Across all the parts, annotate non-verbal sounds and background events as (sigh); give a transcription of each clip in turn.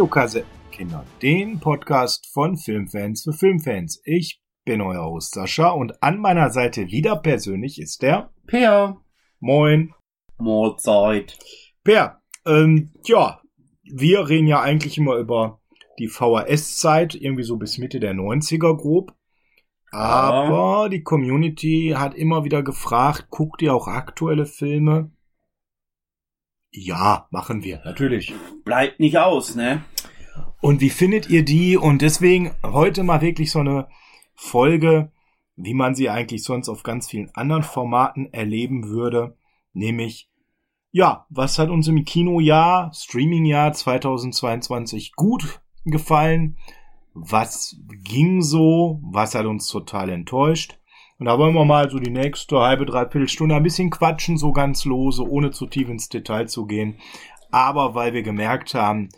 zu den Podcast von Filmfans für Filmfans. Ich bin euer Host Sascha und an meiner Seite wieder persönlich ist der Peer. Moin. Mahlzeit. Per, ähm, ja, wir reden ja eigentlich immer über die VHS-Zeit, irgendwie so bis Mitte der 90er grob. Aber die Community hat immer wieder gefragt, guckt ihr auch aktuelle Filme? Ja, machen wir, natürlich. Bleibt nicht aus, ne? Und wie findet ihr die? Und deswegen heute mal wirklich so eine Folge, wie man sie eigentlich sonst auf ganz vielen anderen Formaten erleben würde. Nämlich, ja, was hat uns im Kinojahr, Streamingjahr 2022 gut gefallen? Was ging so? Was hat uns total enttäuscht? Und da wollen wir mal so die nächste halbe, dreiviertel Stunde ein bisschen quatschen, so ganz lose, ohne zu tief ins Detail zu gehen. Aber weil wir gemerkt haben,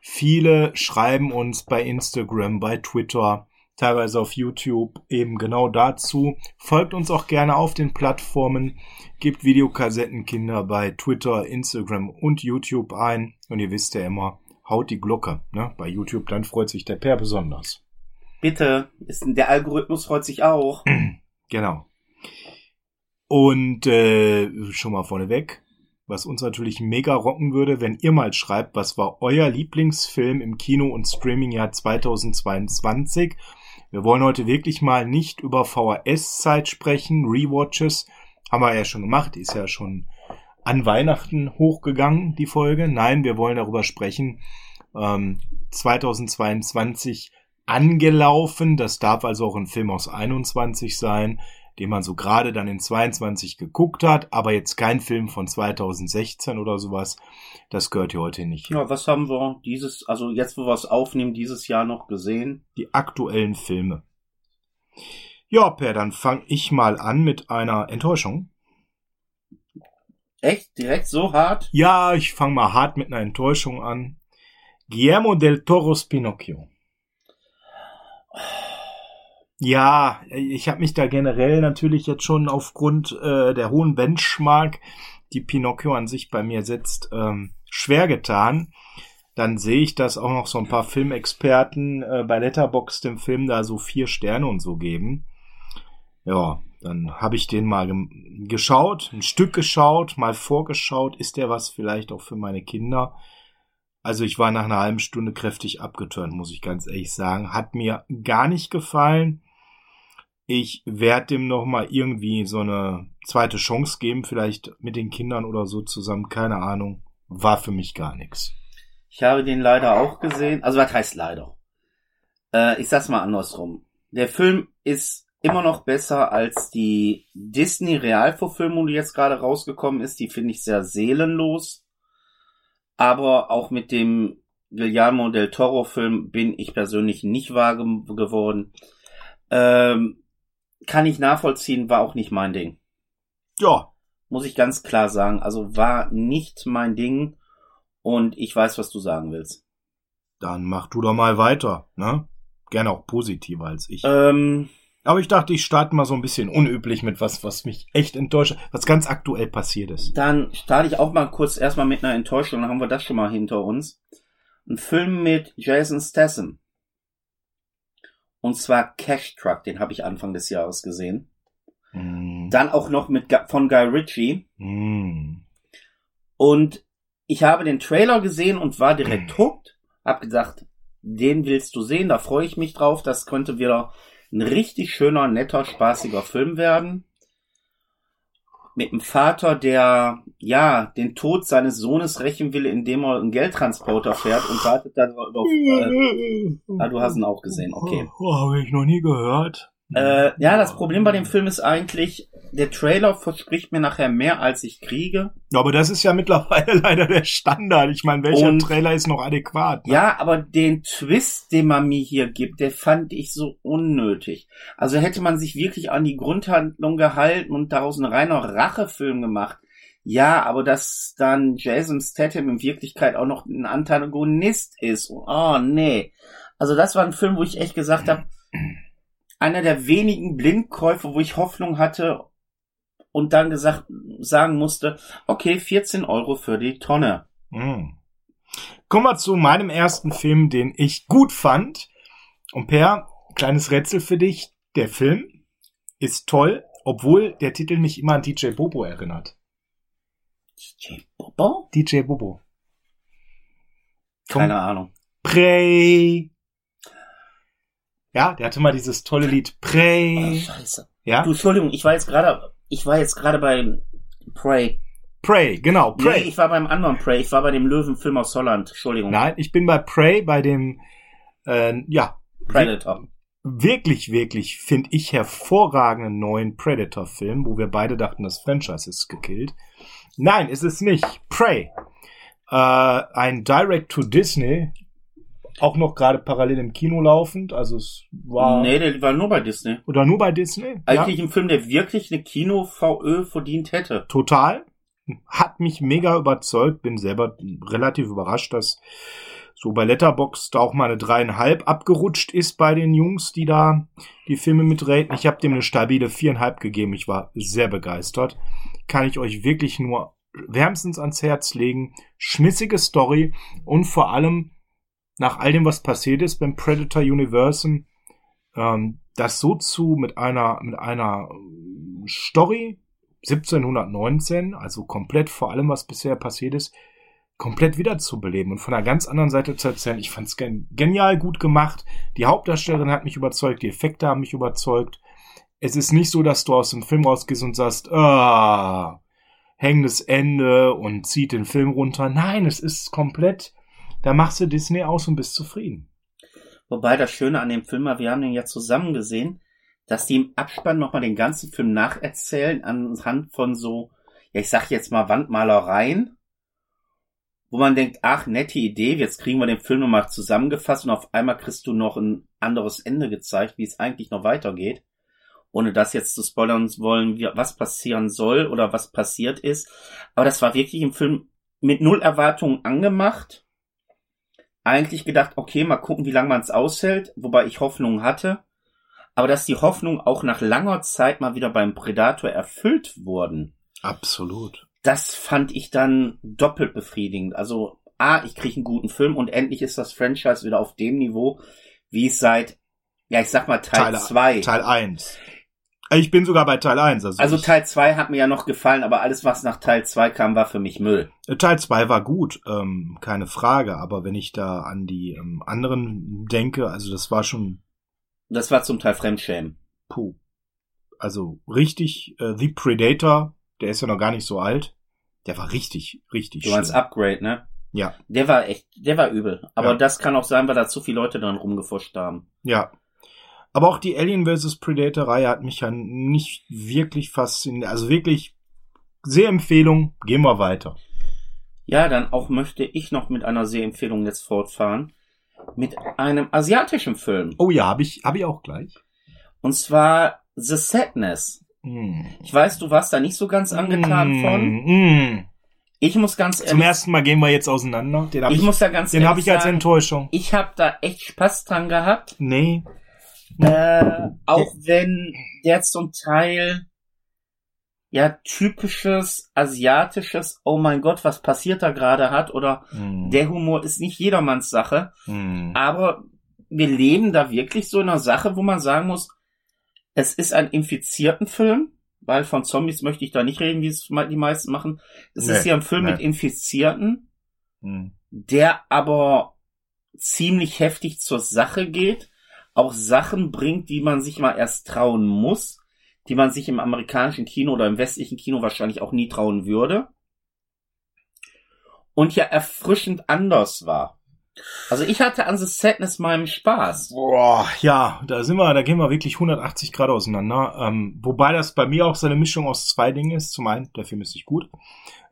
viele schreiben uns bei Instagram, bei Twitter, teilweise auf YouTube eben genau dazu. Folgt uns auch gerne auf den Plattformen, gebt Videokassettenkinder bei Twitter, Instagram und YouTube ein. Und ihr wisst ja immer, haut die Glocke. Ne? Bei YouTube, dann freut sich der Per besonders. Bitte, ist, der Algorithmus freut sich auch. (clears throat) Genau. Und äh, schon mal vorneweg, was uns natürlich mega rocken würde, wenn ihr mal schreibt, was war euer Lieblingsfilm im Kino- und Streamingjahr 2022. Wir wollen heute wirklich mal nicht über VHS-Zeit sprechen, Rewatches haben wir ja schon gemacht, ist ja schon an Weihnachten hochgegangen, die Folge. Nein, wir wollen darüber sprechen. Ähm, 2022 angelaufen. Das darf also auch ein Film aus 21 sein, den man so gerade dann in 22 geguckt hat, aber jetzt kein Film von 2016 oder sowas. Das gehört hier heute nicht. Ja, was haben wir dieses, also jetzt, wo wir es aufnehmen, dieses Jahr noch gesehen? Die aktuellen Filme. Ja, Per, dann fange ich mal an mit einer Enttäuschung. Echt? Direkt so hart? Ja, ich fange mal hart mit einer Enttäuschung an. Guillermo del Toros Pinocchio. Ja, ich habe mich da generell natürlich jetzt schon aufgrund äh, der hohen Benchmark, die Pinocchio an sich bei mir setzt, ähm, schwer getan. Dann sehe ich, dass auch noch so ein paar Filmexperten äh, bei Letterbox dem Film da so vier Sterne und so geben. Ja, dann habe ich den mal ge geschaut, ein Stück geschaut, mal vorgeschaut. Ist der was vielleicht auch für meine Kinder? Also ich war nach einer halben Stunde kräftig abgeturnt, muss ich ganz ehrlich sagen. Hat mir gar nicht gefallen. Ich werde dem noch mal irgendwie so eine zweite Chance geben, vielleicht mit den Kindern oder so zusammen, keine Ahnung. War für mich gar nichts. Ich habe den leider auch gesehen. Also was heißt leider? Äh, ich sag's mal andersrum. Der Film ist immer noch besser als die Disney Realverfilmung, die jetzt gerade rausgekommen ist. Die finde ich sehr seelenlos. Aber auch mit dem Guillermo del Toro Film bin ich persönlich nicht wahr geworden. Ähm, kann ich nachvollziehen, war auch nicht mein Ding. Ja. Muss ich ganz klar sagen. Also war nicht mein Ding. Und ich weiß, was du sagen willst. Dann mach du doch mal weiter, ne? Gerne auch positiver als ich. Ähm, Aber ich dachte, ich starte mal so ein bisschen unüblich mit was, was mich echt enttäuscht, was ganz aktuell passiert ist. dann starte ich auch mal kurz erstmal mit einer Enttäuschung, dann haben wir das schon mal hinter uns. Ein Film mit Jason Statham. Und zwar Cash Truck, den habe ich Anfang des Jahres gesehen. Mm. Dann auch noch mit von Guy Ritchie. Mm. Und ich habe den Trailer gesehen und war direkt hooked. Hab gedacht, den willst du sehen, da freue ich mich drauf. Das könnte wieder ein richtig schöner, netter, spaßiger Film werden. Mit einem Vater, der, ja, den Tod seines Sohnes rächen will, indem er einen Geldtransporter fährt und wartet dann über, äh, ah, du hast ihn auch gesehen, okay. Oh, habe ich noch nie gehört. Äh, ja, das Problem bei dem Film ist eigentlich, der Trailer verspricht mir nachher mehr, als ich kriege. Ja, aber das ist ja mittlerweile (laughs) leider der Standard. Ich meine, welcher Und- Trailer ist noch adäquat? Ne? Ja, aber den Twist, den man mir hier gibt, der fand ich so unnötig. Also hätte man sich wirklich an die Grundhandlung gehalten und daraus ein reiner Rachefilm gemacht. Ja, aber dass dann Jason Statham in Wirklichkeit auch noch ein Antagonist ist. Oh, nee. Also das war ein Film, wo ich echt gesagt habe, (clears throat) einer der wenigen Blindkäufe, wo ich Hoffnung hatte und dann gesagt, sagen musste, okay, 14 Euro für die Tonne. Mm. Kommen wir zu meinem ersten Film, den ich gut fand. Und Per, kleines Rätsel für dich. Der Film ist toll, obwohl der Titel mich immer an DJ Bobo erinnert. DJ Bobo? DJ Bobo. Komm, Keine Ahnung. Prey. Ja, der hatte mal dieses tolle Lied Oh, Prey. scheiße. Ja, Du, Entschuldigung, ich war jetzt gerade, ich war jetzt gerade bei Prey. Prey, genau, Prey. Nee, ich war beim anderen Prey. Ich war bei dem Löwenfilm aus Holland. Entschuldigung. Nein, ich bin bei Prey, bei dem, äh, ja, Predator. wirklich, wirklich, finde ich, hervorragenden neuen Predator-Film, wo wir beide dachten, das Franchise ist gekillt. Nein, ist es nicht. Prey. Äh, ein Direct-to-Disney, auch noch gerade parallel im Kino laufend, also es war... Nee, der war nur bei Disney. Oder nur bei Disney? Eigentlich ein Film, der wirklich eine Kino-VÖ verdient hätte. total. Hat mich mega überzeugt. Bin selber relativ überrascht, dass so bei Letterboxd auch mal eine dreieinhalb abgerutscht ist bei den Jungs, die da die Filme mitreden. Ich habe dem eine stabile viereinhalb gegeben. Ich war sehr begeistert. Kann ich euch wirklich nur wärmstens ans Herz legen. Schmissige Story und vor allem nach all dem, was passiert ist beim Predator Universum, ähm, das so zu mit einer mit einer Story 1719, also komplett vor allem, was bisher passiert ist, komplett wiederzubeleben und von einer ganz anderen Seite zu erzählen. Ich fand es gen genial gut gemacht. Die Hauptdarstellerin hat mich überzeugt, die Effekte haben mich überzeugt. Es ist nicht so, dass du aus dem Film rausgehst und sagst, ah, hängendes Ende und zieht den Film runter. Nein, es ist komplett, da machst du Disney aus und bist zufrieden. Wobei das Schöne an dem Film war, wir haben den ja zusammen gesehen, dass die im Abspann nochmal den ganzen Film nacherzählen anhand von so, ja ich sag jetzt mal Wandmalereien, wo man denkt, ach, nette Idee, jetzt kriegen wir den Film nochmal zusammengefasst und auf einmal kriegst du noch ein anderes Ende gezeigt, wie es eigentlich noch weitergeht. Ohne das jetzt zu spoilern wollen, was passieren soll oder was passiert ist. Aber das war wirklich im Film mit null Erwartungen angemacht. Eigentlich gedacht, okay, mal gucken, wie lange man es aushält, wobei ich Hoffnung hatte. Aber dass die Hoffnung auch nach langer Zeit mal wieder beim Predator erfüllt wurden, Absolut. das fand ich dann doppelt befriedigend. Also, A, ich kriege einen guten Film und endlich ist das Franchise wieder auf dem Niveau, wie es seit, ja, ich sag mal Teil 2. Teil 1. Ich bin sogar bei Teil 1. Also, Also Teil 2 hat mir ja noch gefallen, aber alles, was nach Teil 2 kam, war für mich Müll. Äh, Teil 2 war gut, ähm, keine Frage. Aber wenn ich da an die ähm, anderen denke, also das war schon, Das war zum Teil Fremdschämen. puh. Also richtig, äh, The Predator, der ist ja noch gar nicht so alt. Der war richtig, richtig Du meinst. Upgrade, ne? Ja, Der war echt, der war übel. Aber Ja. das kann auch sein, weil da zu viele Leute dran rumgefuscht haben. ja. Aber auch die Alien vs. Predator-Reihe hat mich ja nicht wirklich fasziniert. Also wirklich sehr Empfehlung. Gehen wir weiter. Ja, dann auch möchte ich noch mit einer Sehempfehlung jetzt fortfahren. Mit einem asiatischen Film. Oh ja, habe ich, hab ich auch gleich. Und zwar The Sadness. Hm. Ich weiß, du warst da nicht so ganz angetan von. Mm. Ich muss ganz Zum ehrlich, ersten Mal gehen wir jetzt auseinander. Den habe ich ich, muss da ganz den hab ehrlich ich als Enttäuschung. ich habe da echt Spaß dran gehabt. Nee. Äh, auch wenn der zum Teil ja typisches asiatisches, oh mein Gott, was passiert da gerade hat, oder Hm. der Humor ist nicht jedermanns Sache, Hm. aber wir leben da wirklich so in einer Sache, wo man sagen muss, es ist ein infizierten Film, weil von Zombies möchte ich da nicht reden, wie es die meisten machen. Es Nee, ist hier ein Film nee. mit Infizierten, Hm. der aber ziemlich heftig zur Sache geht, auch Sachen bringt, die man sich mal erst trauen muss, die man sich im amerikanischen Kino oder im westlichen Kino wahrscheinlich auch nie trauen würde. Und ja erfrischend anders war. Also ich hatte an The Sadness meinen Spaß. Boah, ja, da sind wir, da gehen wir wirklich 180 Grad auseinander. Ähm, wobei das bei mir auch so eine Mischung aus zwei Dingen ist. Zum einen, der Film ist nicht gut.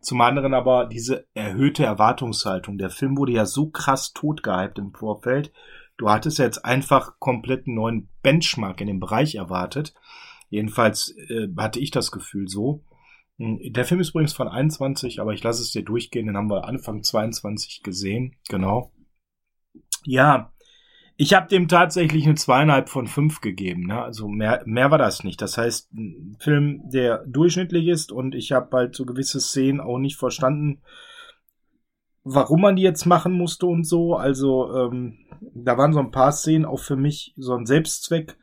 Zum anderen aber diese erhöhte Erwartungshaltung. Der Film wurde ja so krass totgehypt im Vorfeld. Du hattest jetzt einfach komplett einen neuen Benchmark in dem Bereich erwartet. Jedenfalls äh, hatte ich das Gefühl so. Hm, Der Film ist übrigens von 21, aber ich lasse es dir durchgehen. Den haben wir Anfang 22 gesehen. Genau. Ja, ich habe dem tatsächlich eine zweieinhalb von fünf gegeben. Ne? Also mehr, mehr war das nicht. Das heißt, ein Film, der durchschnittlich ist und ich habe halt so gewisse Szenen auch nicht verstanden. Warum man die jetzt machen musste und so. Also ähm, da waren so ein paar Szenen auch für mich so ein Selbstzweck,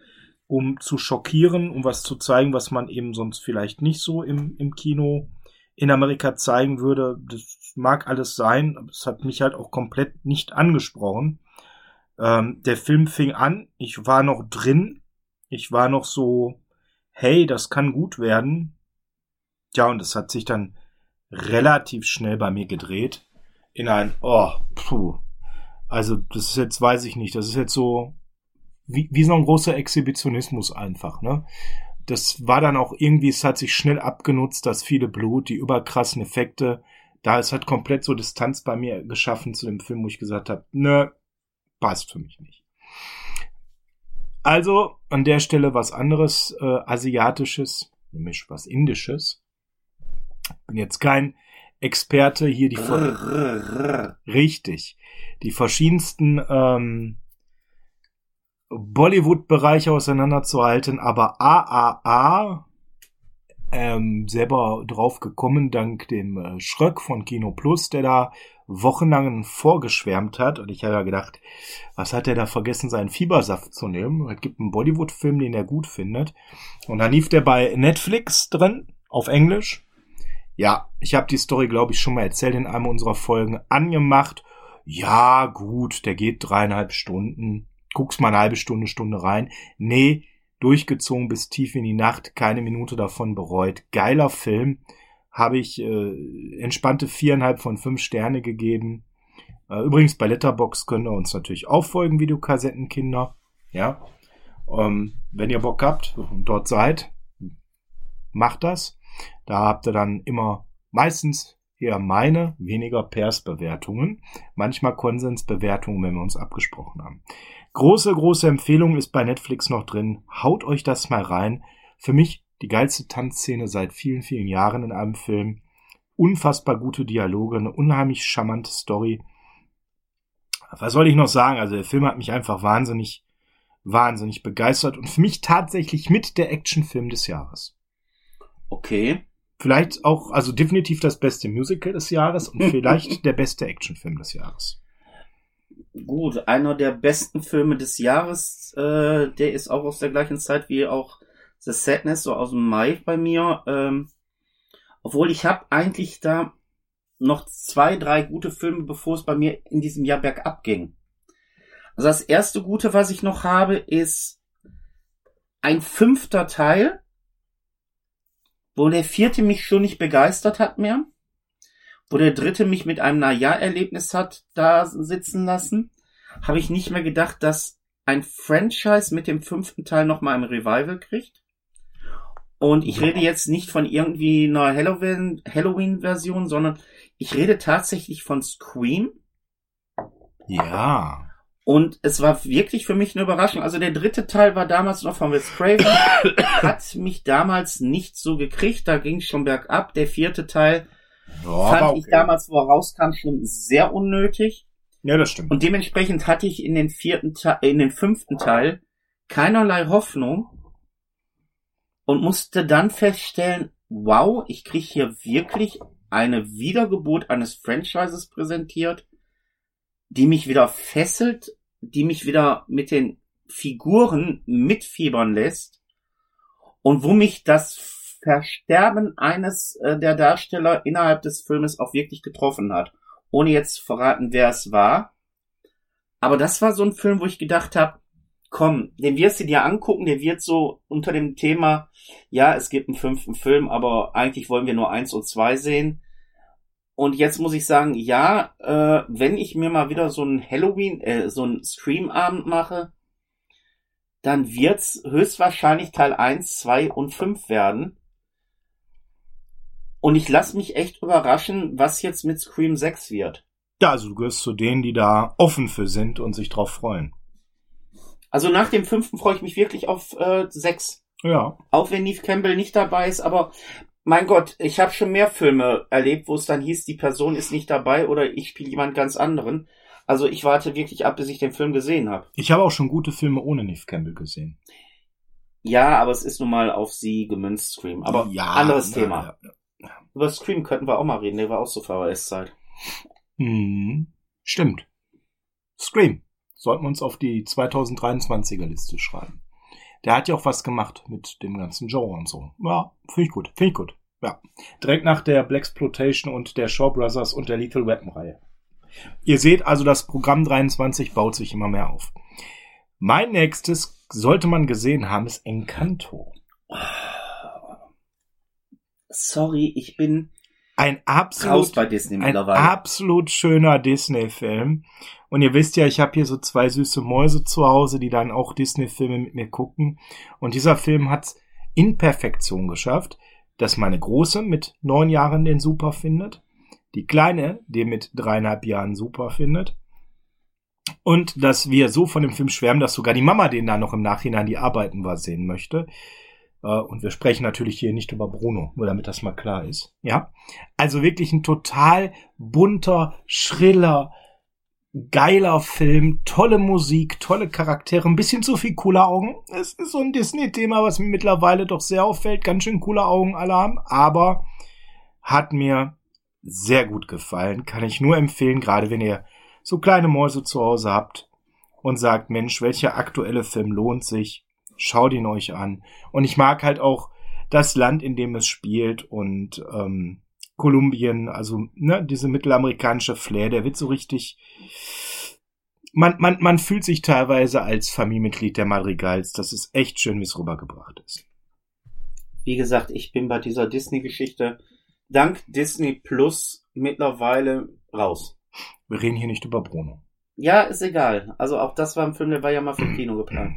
um zu schockieren, um was zu zeigen, was man eben sonst vielleicht nicht so im, im Kino in Amerika zeigen würde. Das mag alles sein, aber es hat mich halt auch komplett nicht angesprochen. Ähm, der Film fing an, ich war noch drin, ich war noch so, hey, das kann gut werden. Ja, und es hat sich dann relativ schnell bei mir gedreht in ein, oh, puh. Also, das ist jetzt, weiß ich nicht, das ist jetzt so, wie, wie so ein großer Exhibitionismus einfach, ne? Das war dann auch irgendwie, es hat sich schnell abgenutzt, das viele Blut, die überkrassen Effekte. Da es hat komplett so Distanz bei mir geschaffen zu dem Film, wo ich gesagt habe, ne, passt für mich nicht. Also an der Stelle was anderes, äh, asiatisches, nämlich was indisches. Bin jetzt kein Experte hier die richtig die verschiedensten ähm, Bollywood-Bereiche auseinanderzuhalten, aber AAA ähm, selber drauf gekommen dank dem äh, Schröck von Kino Plus, der da wochenlang vorgeschwärmt hat. Und ich habe ja gedacht, was hat er da vergessen, seinen Fiebersaft zu nehmen? Es gibt einen Bollywood-Film, den er gut findet. Und dann lief der bei Netflix drin, auf Englisch. Ja, ich habe die Story, glaube ich, schon mal erzählt in einem unserer Folgen angemacht. Ja, gut, der geht dreieinhalb Stunden. Guckst mal eine halbe Stunde, Stunde rein. Nee, durchgezogen bis tief in die Nacht, keine Minute davon bereut. Geiler Film. Habe ich äh, entspannte viereinhalb von fünf Sterne gegeben. Äh, übrigens, bei Letterbox könnt ihr uns natürlich auch folgen, Videokassettenkinder. Ja. Ähm, wenn ihr Bock habt und dort seid, macht das. Da habt ihr dann immer meistens eher meine, weniger Pairs-Bewertungen, manchmal Konsensbewertungen, wenn wir uns abgesprochen haben. Große, große Empfehlung ist bei Netflix noch drin. Haut euch das mal rein. Für mich die geilste Tanzszene seit vielen, vielen Jahren in einem Film. Unfassbar gute Dialoge, eine unheimlich charmante Story. Was soll ich noch sagen? Also der Film hat mich einfach wahnsinnig, wahnsinnig begeistert und für mich tatsächlich mit der Actionfilm des Jahres. Okay. Vielleicht auch, also definitiv das beste Musical des Jahres und (laughs) vielleicht der beste Actionfilm des Jahres. Gut, einer der besten Filme des Jahres, äh, der ist auch aus der gleichen Zeit wie auch The Sadness, so aus dem Mai bei mir. Ähm, obwohl ich habe eigentlich da noch zwei, drei gute Filme, bevor es bei mir in diesem Jahr bergab ging. Also das erste Gute, was ich noch habe, ist ein fünfter Teil wo der vierte mich schon nicht begeistert hat mehr, wo der dritte mich mit einem Naja-Erlebnis hat da sitzen lassen, habe ich nicht mehr gedacht, dass ein Franchise mit dem fünften Teil nochmal ein Revival kriegt. Und ich rede jetzt nicht von irgendwie einer Halloween-Version, sondern ich rede tatsächlich von Scream. Ja. Und es war wirklich für mich eine Überraschung. Also der dritte Teil war damals noch von Wes Craven, (coughs) hat mich damals nicht so gekriegt, da ging es schon bergab. Der vierte Teil ja, fand okay. ich damals, wo er rauskam, schon sehr unnötig. Ja, das stimmt. Und dementsprechend hatte ich in den vierten Teil, in den fünften Teil keinerlei Hoffnung und musste dann feststellen, wow, ich krieg hier wirklich eine Wiedergeburt eines Franchises präsentiert, die mich wieder fesselt, die mich wieder mit den Figuren mitfiebern lässt und wo mich das Versterben eines äh, der Darsteller innerhalb des Filmes auch wirklich getroffen hat. Ohne jetzt zu verraten, wer es war. Aber das war so ein Film, wo ich gedacht habe, komm, den wirst du dir angucken, der wird so unter dem Thema, ja, es gibt einen fünften Film, aber eigentlich wollen wir nur eins und zwei sehen. Und jetzt muss ich sagen, ja, äh, wenn ich mir mal wieder so ein Halloween, äh, so ein Streamabend mache, dann wird's höchstwahrscheinlich Teil 1, 2 und 5 werden. Und ich lasse mich echt überraschen, was jetzt mit Scream 6 wird. Ja, also du gehörst zu denen, die da offen für sind und sich drauf freuen. Also nach dem fünften freue ich mich wirklich auf äh, 6. Ja. Auch wenn Neve Campbell nicht dabei ist, aber mein Gott, ich habe schon mehr Filme erlebt, wo es dann hieß, die Person ist nicht dabei oder ich spiele jemand ganz anderen. Also ich warte wirklich ab, bis ich den Film gesehen habe. Ich habe auch schon gute Filme ohne Neve Campbell gesehen. Ja, aber es ist nun mal auf sie gemünzt, Scream. Aber ja, anderes ja, Thema. Ja, Über Scream könnten wir auch mal reden, der war auch so VHS-Zeit. Hm, stimmt. Scream. Sollten wir uns auf die 2023er Liste schreiben. Der hat ja auch was gemacht mit dem ganzen Genre und so. Ja, finde ich gut. Finde ich gut. Ja. Direkt nach der Blaxploitation und der Shaw Brothers und der Lethal Weapon Reihe. Ihr seht also, das Programm 23 baut sich immer mehr auf. Mein nächstes sollte man gesehen haben, ist Encanto. Sorry, ich bin ein absolut, ein absolut schöner Disney-Film. Und ihr wisst ja, ich habe hier so zwei süße Mäuse zu Hause, die dann auch Disney-Filme mit mir gucken. Und dieser Film hat's in Perfektion geschafft, dass meine Große mit neun Jahren den super findet, die Kleine den mit dreieinhalb Jahren super findet. Und dass wir so von dem Film schwärmen, dass sogar die Mama den dann noch im Nachhinein die Arbeiten war sehen möchte. Äh, Und wir sprechen natürlich hier nicht über Bruno, nur damit das mal klar ist. Ja. Also wirklich ein total bunter, schriller, geiler Film, tolle Musik, tolle Charaktere, ein bisschen zu viel cooler Augen. Es ist so ein Disney-Thema, was mir mittlerweile doch sehr auffällt. Ganz schön cooler Augen alle haben, aber hat mir sehr gut gefallen. Kann ich nur empfehlen, gerade wenn ihr so kleine Mäuse zu Hause habt und sagt, Mensch, welcher aktuelle Film lohnt sich? Schaut ihn euch an. Und ich mag halt auch das Land, in dem es spielt und ähm, Kolumbien, also ne, diese mittelamerikanische Flair, der wird so richtig. Man, man, man fühlt sich teilweise als Familienmitglied der Madrigals. Das ist echt schön, wie es rübergebracht ist. Wie gesagt, ich bin bei dieser Disney-Geschichte dank Disney Plus mittlerweile raus. Wir reden hier nicht über Bruno. Ja, ist egal. Also auch das war ein Film, der war ja mal für (clears throat) Kino geplant.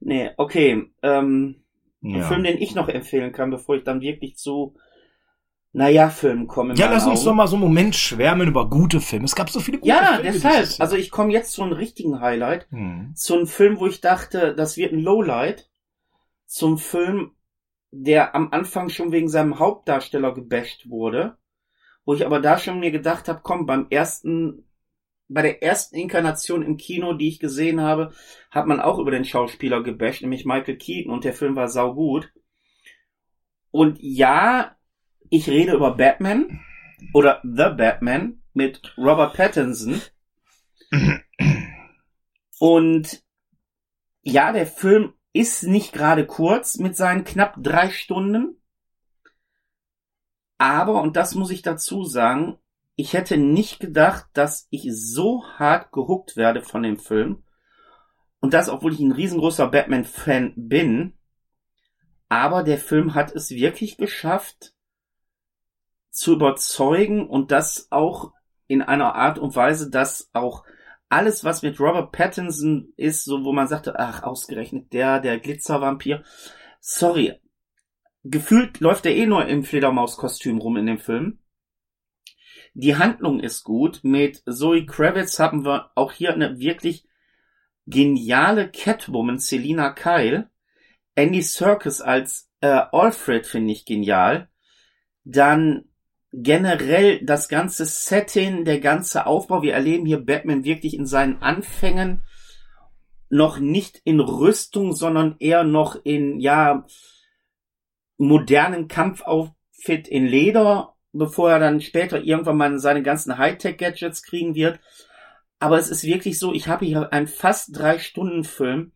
Nee, okay. Ähm, Ein Ja, Film, den ich noch empfehlen kann, bevor ich dann wirklich zu, naja, Filmen komme. ja lass uns Augen. doch mal so einen Moment schwärmen über gute Filme. Es gab so viele gute Ja, Filme deshalb. dieses Jahr. Also ich komme jetzt zu einem richtigen Highlight. Hm. Zu einem Film, wo ich dachte, das wird ein Lowlight. Zum Film, der am Anfang schon wegen seinem Hauptdarsteller gebasht wurde. Wo ich aber da schon mir gedacht habe, komm, beim ersten, bei der ersten Inkarnation im Kino, die ich gesehen habe, hat man auch über den Schauspieler gebasht, nämlich Michael Keaton und der Film war saugut. Und ja, ich rede über Batman oder The Batman mit Robert Pattinson. Und ja, der Film ist nicht gerade kurz mit seinen knapp drei Stunden. Aber, und das muss ich dazu sagen, ich hätte nicht gedacht, dass ich so hart gehuckt werde von dem Film. Und das, obwohl ich ein riesengroßer Batman-Fan bin. Aber der Film hat es wirklich geschafft, zu überzeugen und das auch in einer Art und Weise, dass auch alles, was mit Robert Pattinson ist, so wo man sagte, ach, ausgerechnet der, der Glitzervampir. Sorry. Gefühlt läuft er eh nur im Fledermauskostüm rum in dem Film. Die Handlung ist gut. Mit Zoe Kravitz haben wir auch hier eine wirklich geniale Catwoman, Selina Kyle. Andy Serkis als äh, Alfred finde ich genial. Dann generell das ganze Setting, der ganze Aufbau. Wir erleben hier Batman wirklich in seinen Anfängen noch nicht in Rüstung, sondern eher noch in, ja, modernen Kampfoutfit in Leder, bevor er dann später irgendwann mal seine ganzen Hightech-Gadgets kriegen wird. Aber es ist wirklich so, ich habe hier einen fast drei Stunden Film,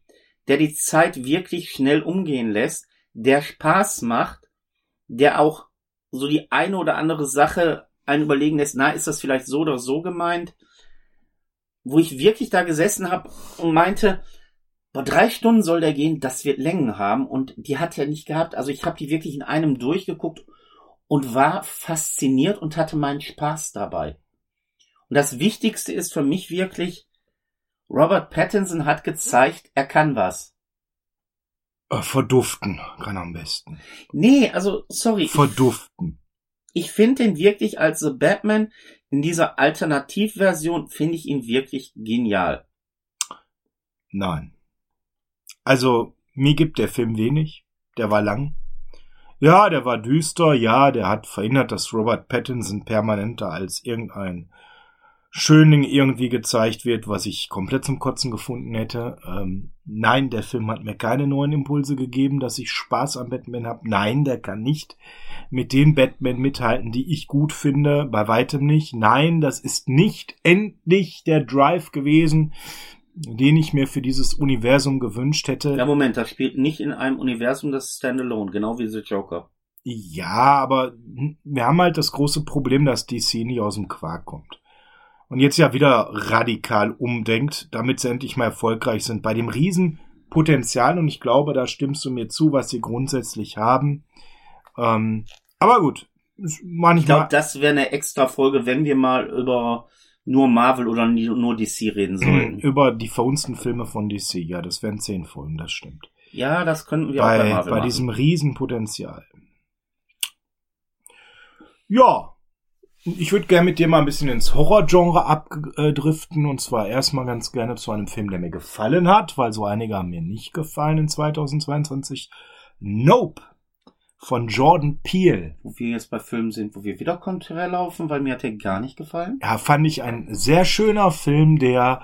der die Zeit wirklich schnell umgehen lässt, der Spaß macht, der auch so die eine oder andere Sache einen überlegen lässt, na, ist das vielleicht so oder so gemeint? Wo ich wirklich da gesessen habe und meinte, boah, drei Stunden soll der gehen, das wird Längen haben und die hat er nicht gehabt. Also ich habe die wirklich in einem durchgeguckt und war fasziniert und hatte meinen Spaß dabei. Und das Wichtigste ist für mich wirklich, Robert Pattinson hat gezeigt, er kann was. Äh, Verduften kann am besten. Nee, also sorry, ich, Verduften. ich finde ihn wirklich als The Batman in dieser Alternativversion finde ich ihn wirklich genial. Nein. Also, mir gibt der Film wenig. Der war lang. Ja, der war düster. Ja, der hat verhindert, dass Robert Pattinson permanenter als irgendein Schöning irgendwie gezeigt wird, was ich komplett zum Kotzen gefunden hätte. Ähm, nein, der Film hat mir keine neuen Impulse gegeben, dass ich Spaß am Batman habe. Nein, der kann nicht mit den Batman mithalten, die ich gut finde. Bei weitem nicht. Nein, das ist nicht endlich der Drive gewesen, den ich mir für dieses Universum gewünscht hätte. Ja, Moment, das spielt nicht in einem Universum, das ist Standalone, genau wie The Joker. Ja, aber wir haben halt das große Problem, dass DC nicht aus dem Quark kommt und jetzt ja wieder radikal umdenkt, damit sie endlich mal erfolgreich sind. Bei dem Riesenpotenzial, und ich glaube, da stimmst du mir zu, was sie grundsätzlich haben. Ähm, aber gut, manchmal. Ich glaube, das wäre eine extra Folge, wenn wir mal über nur Marvel oder nur DC reden (clears throat) sollen. über die verhunzten Filme von DC, ja, das wären zehn Folgen, das stimmt. Ja, das könnten wir bei, auch bei Marvel Bei machen. diesem Riesenpotenzial. Ja, ich würde gerne mit dir mal ein bisschen ins Horrorgenre abdriften und zwar erstmal ganz gerne zu einem Film, der mir gefallen hat, weil so einige haben mir nicht gefallen in 2022. Nope von Jordan Peele. Wo wir jetzt bei Filmen sind, wo wir wieder konträr laufen, weil mir hat der gar nicht gefallen. Ja, fand ich ein sehr schöner Film, der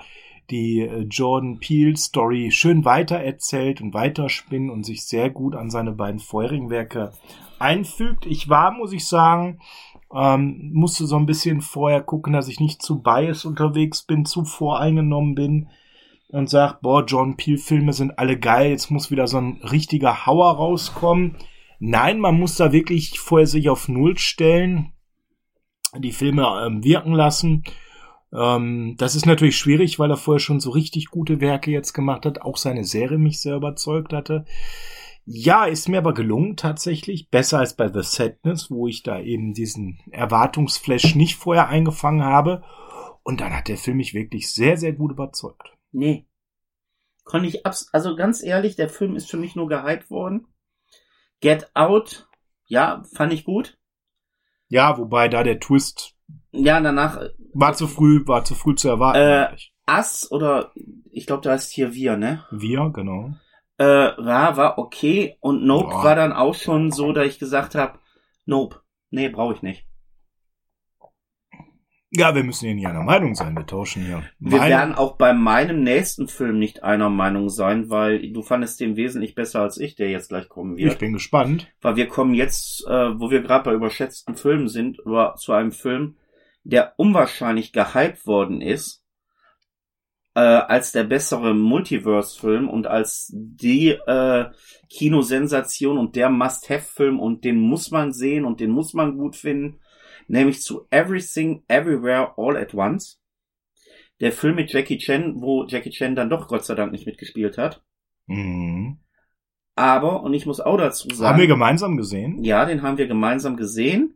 die äh, Jordan Peele Story schön weitererzählt und weiterspinnt und sich sehr gut an seine beiden vorherigen Werke einfügt. Ich war, muss ich sagen, ähm, musste so ein bisschen vorher gucken, dass ich nicht zu bias unterwegs bin, zu voreingenommen bin und sag, boah, John Peel Filme sind alle geil, jetzt muss wieder so ein richtiger Hauer rauskommen. Nein, man muss da wirklich vorher sich auf Null stellen, die Filme ähm, wirken lassen. Ähm, das ist natürlich schwierig, weil er vorher schon so richtig gute Werke jetzt gemacht hat, auch seine Serie mich sehr überzeugt hatte. Ja, ist mir aber gelungen tatsächlich. Besser als bei The Sadness, wo ich da eben diesen Erwartungsflash nicht vorher eingefangen habe. Und dann hat der Film mich wirklich sehr, sehr gut überzeugt. Nee. Konnte ich abs also ganz ehrlich, der Film ist für mich nur gehypt worden. Get Out, ja, fand ich gut. Ja, wobei da der Twist. Ja, danach. War zu früh, war zu früh zu erwarten. Äh, Ass oder ich glaube, da ist hier wir, ne? Wir, genau äh, war, war okay und Nope Boah. war dann auch schon so, dass ich gesagt habe, Nope, nee, brauche ich nicht. Ja, wir müssen hier nicht einer Meinung sein, wir tauschen hier. Wir Meine... werden auch bei meinem nächsten Film nicht einer Meinung sein, weil du fandest den wesentlich besser als ich, der jetzt gleich kommen wird. Ich bin gespannt. Weil wir kommen jetzt, äh, wo wir gerade bei überschätzten Filmen sind, über, zu einem Film, der unwahrscheinlich gehypt worden ist, äh, als der bessere Multiverse-Film und als die äh, Kinosensation und der Must-Have-Film und den muss man sehen und den muss man gut finden, nämlich zu Everything Everywhere All at Once. Der Film mit Jackie Chan, wo Jackie Chan dann doch Gott sei Dank nicht mitgespielt hat. Mhm. Aber, und ich muss auch dazu sagen. Haben wir gemeinsam gesehen? Ja, den haben wir gemeinsam gesehen.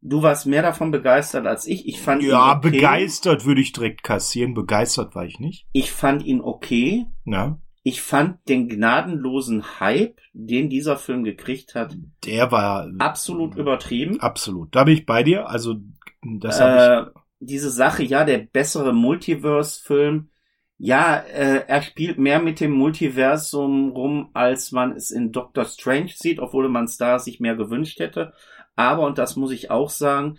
Du warst mehr davon begeistert als ich. Ich fand ja, ihn okay. begeistert würde ich direkt kassieren. Begeistert war ich nicht. Ich fand ihn okay. Ja. Ich fand den gnadenlosen Hype, den dieser Film gekriegt hat, der war absolut übertrieben. Absolut. Da bin ich bei dir. Also das äh, ich. Diese Sache, ja, der bessere Multiverse-Film. Ja, äh, er spielt mehr mit dem Multiversum rum, als man es in Doctor Strange sieht, obwohl man es da sich mehr gewünscht hätte. Aber, und das muss ich auch sagen,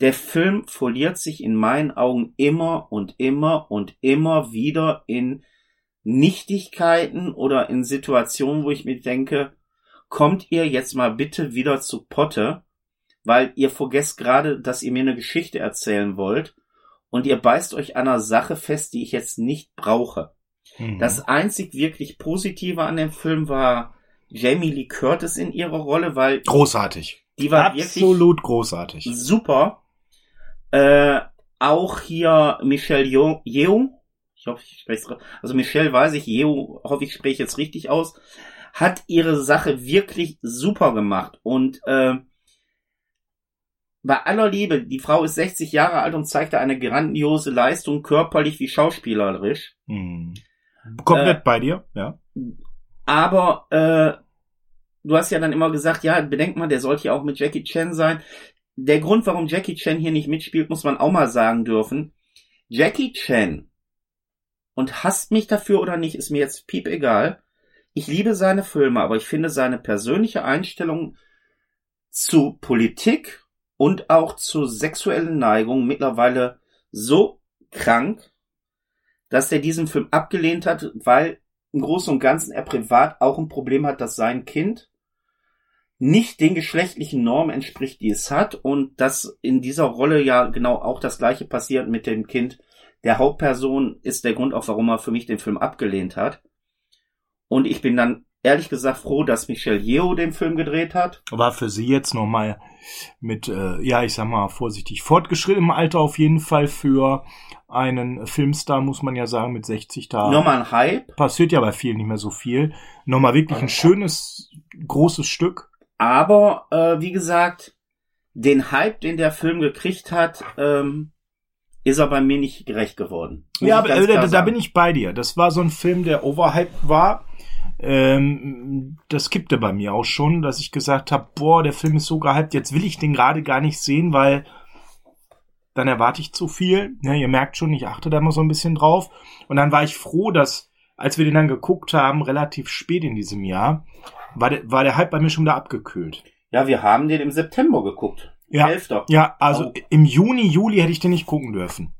der Film verliert sich in meinen Augen immer und immer und immer wieder in Nichtigkeiten oder in Situationen, wo ich mir denke, kommt ihr jetzt mal bitte wieder zu Potte, weil ihr vergesst gerade, dass ihr mir eine Geschichte erzählen wollt und ihr beißt euch an einer Sache fest, die ich jetzt nicht brauche. Mhm. Das einzig wirklich Positive an dem Film war Jamie Lee Curtis in ihrer Rolle, weil großartig. Die war absolut großartig. Super. Äh, auch hier Michelle Yeoh, ich hoffe, ich spreche es also Michelle weiß ich, Yeoh, hoffe ich spreche jetzt richtig aus, hat ihre Sache wirklich super gemacht und äh, bei aller Liebe, die Frau ist 60 Jahre alt und zeigte eine grandiose Leistung, körperlich wie schauspielerisch. Hm. Komplett äh, bei dir, ja. Aber äh, du hast ja dann immer gesagt, ja, bedenk mal, der sollte ja auch mit Jackie Chan sein. Der Grund, warum Jackie Chan hier nicht mitspielt, muss man auch mal sagen dürfen. Jackie Chan und hasst mich dafür oder nicht, ist mir jetzt piep egal. Ich liebe seine Filme, aber ich finde seine persönliche Einstellung zu Politik und auch zu sexuellen Neigungen mittlerweile so krank, dass er diesen Film abgelehnt hat, weil im Großen und Ganzen er privat auch ein Problem hat, dass sein Kind nicht den geschlechtlichen Normen entspricht, die es hat und dass in dieser Rolle ja genau auch das gleiche passiert mit dem Kind der Hauptperson ist der Grund auch, warum er für mich den Film abgelehnt hat. Und ich bin dann ehrlich gesagt froh, dass Michelle Yeoh den Film gedreht hat. War für sie jetzt nochmal mit, äh, ja, ich sag mal vorsichtig, fortgeschrittenem Alter auf jeden Fall für einen Filmstar, muss man ja sagen, mit 60 da. Nochmal ein Hype. Passiert ja bei vielen nicht mehr so viel. Nochmal wirklich ein schönes, großes Stück. Aber, äh, wie gesagt, den Hype, den der Film gekriegt hat, ähm, ist er bei mir nicht gerecht geworden. Ja, aber äh, da, da bin ich bei dir. Das war so ein Film, der overhyped war. Ähm, das kippte bei mir auch schon, dass ich gesagt habe, boah, der Film ist so gehypt, jetzt will ich den gerade gar nicht sehen, weil dann erwarte ich zu viel. Ja, ihr merkt schon, ich achte da immer so ein bisschen drauf. Und dann war ich froh, dass, als wir den dann geguckt haben, relativ spät in diesem Jahr, war der, war der Hype bei mir schon wieder abgekühlt. Ja, wir haben den im September geguckt. Ja, Elfter. ja also oh. im Juni, Juli hätte ich den nicht gucken dürfen.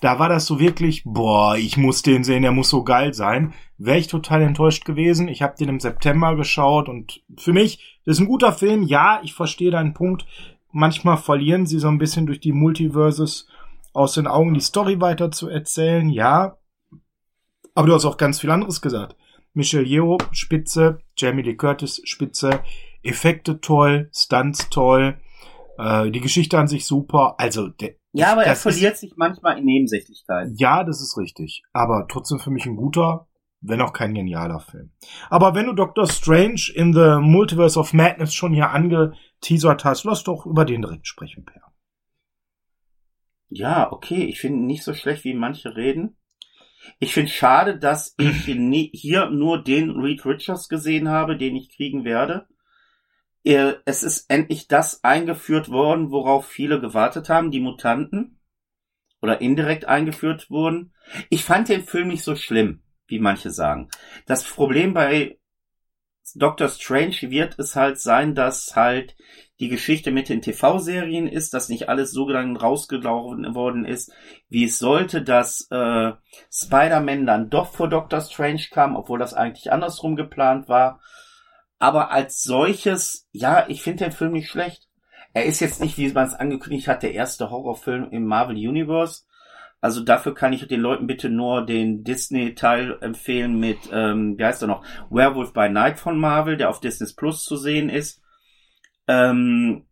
Da war das so wirklich, boah, ich muss den sehen, der muss so geil sein. Wäre ich total enttäuscht gewesen. Ich habe den im September geschaut und für mich, das ist ein guter Film. Ja, ich verstehe deinen Punkt. Manchmal verlieren sie so ein bisschen durch die Multiverses aus den Augen, die Story weiter zu erzählen. Ja, aber du hast auch ganz viel anderes gesagt. Michelle Yeoh, Spitze, Jamie Lee Curtis, Spitze, Effekte toll, Stunts toll, äh, die Geschichte an sich super. Also der, ja, aber er verliert ist, sich manchmal in Nebensächlichkeit. Ja, das ist richtig. Aber trotzdem für mich ein guter, wenn auch kein genialer Film. Aber wenn du Doctor Strange in the Multiverse of Madness schon hier angeteasert hast, lass doch über den direkt sprechen, Per. Ja, okay. Ich finde ihn nicht so schlecht, wie manche reden. Ich finde schade, dass ich (clears throat) hier nur den Reed Richards gesehen habe, den ich kriegen werde es ist endlich das eingeführt worden, worauf viele gewartet haben, die Mutanten. Oder indirekt eingeführt wurden. Ich fand den Film nicht so schlimm, wie manche sagen. Das Problem bei Doctor Strange wird es halt sein, dass halt die Geschichte mit den TV-Serien ist, dass nicht alles so dann rausgelaufen worden ist, wie es sollte, dass äh, Spider-Man dann doch vor Doctor Strange kam, obwohl das eigentlich andersrum geplant war. Aber als solches, ja, ich finde den Film nicht schlecht. Er ist jetzt nicht, wie man es angekündigt hat, der erste Horrorfilm im Marvel Universe. Also dafür kann ich den Leuten bitte nur den Disney-Teil empfehlen mit, ähm, wie heißt er noch, Werewolf by Night von Marvel, der auf Disney Plus zu sehen ist. Ähm,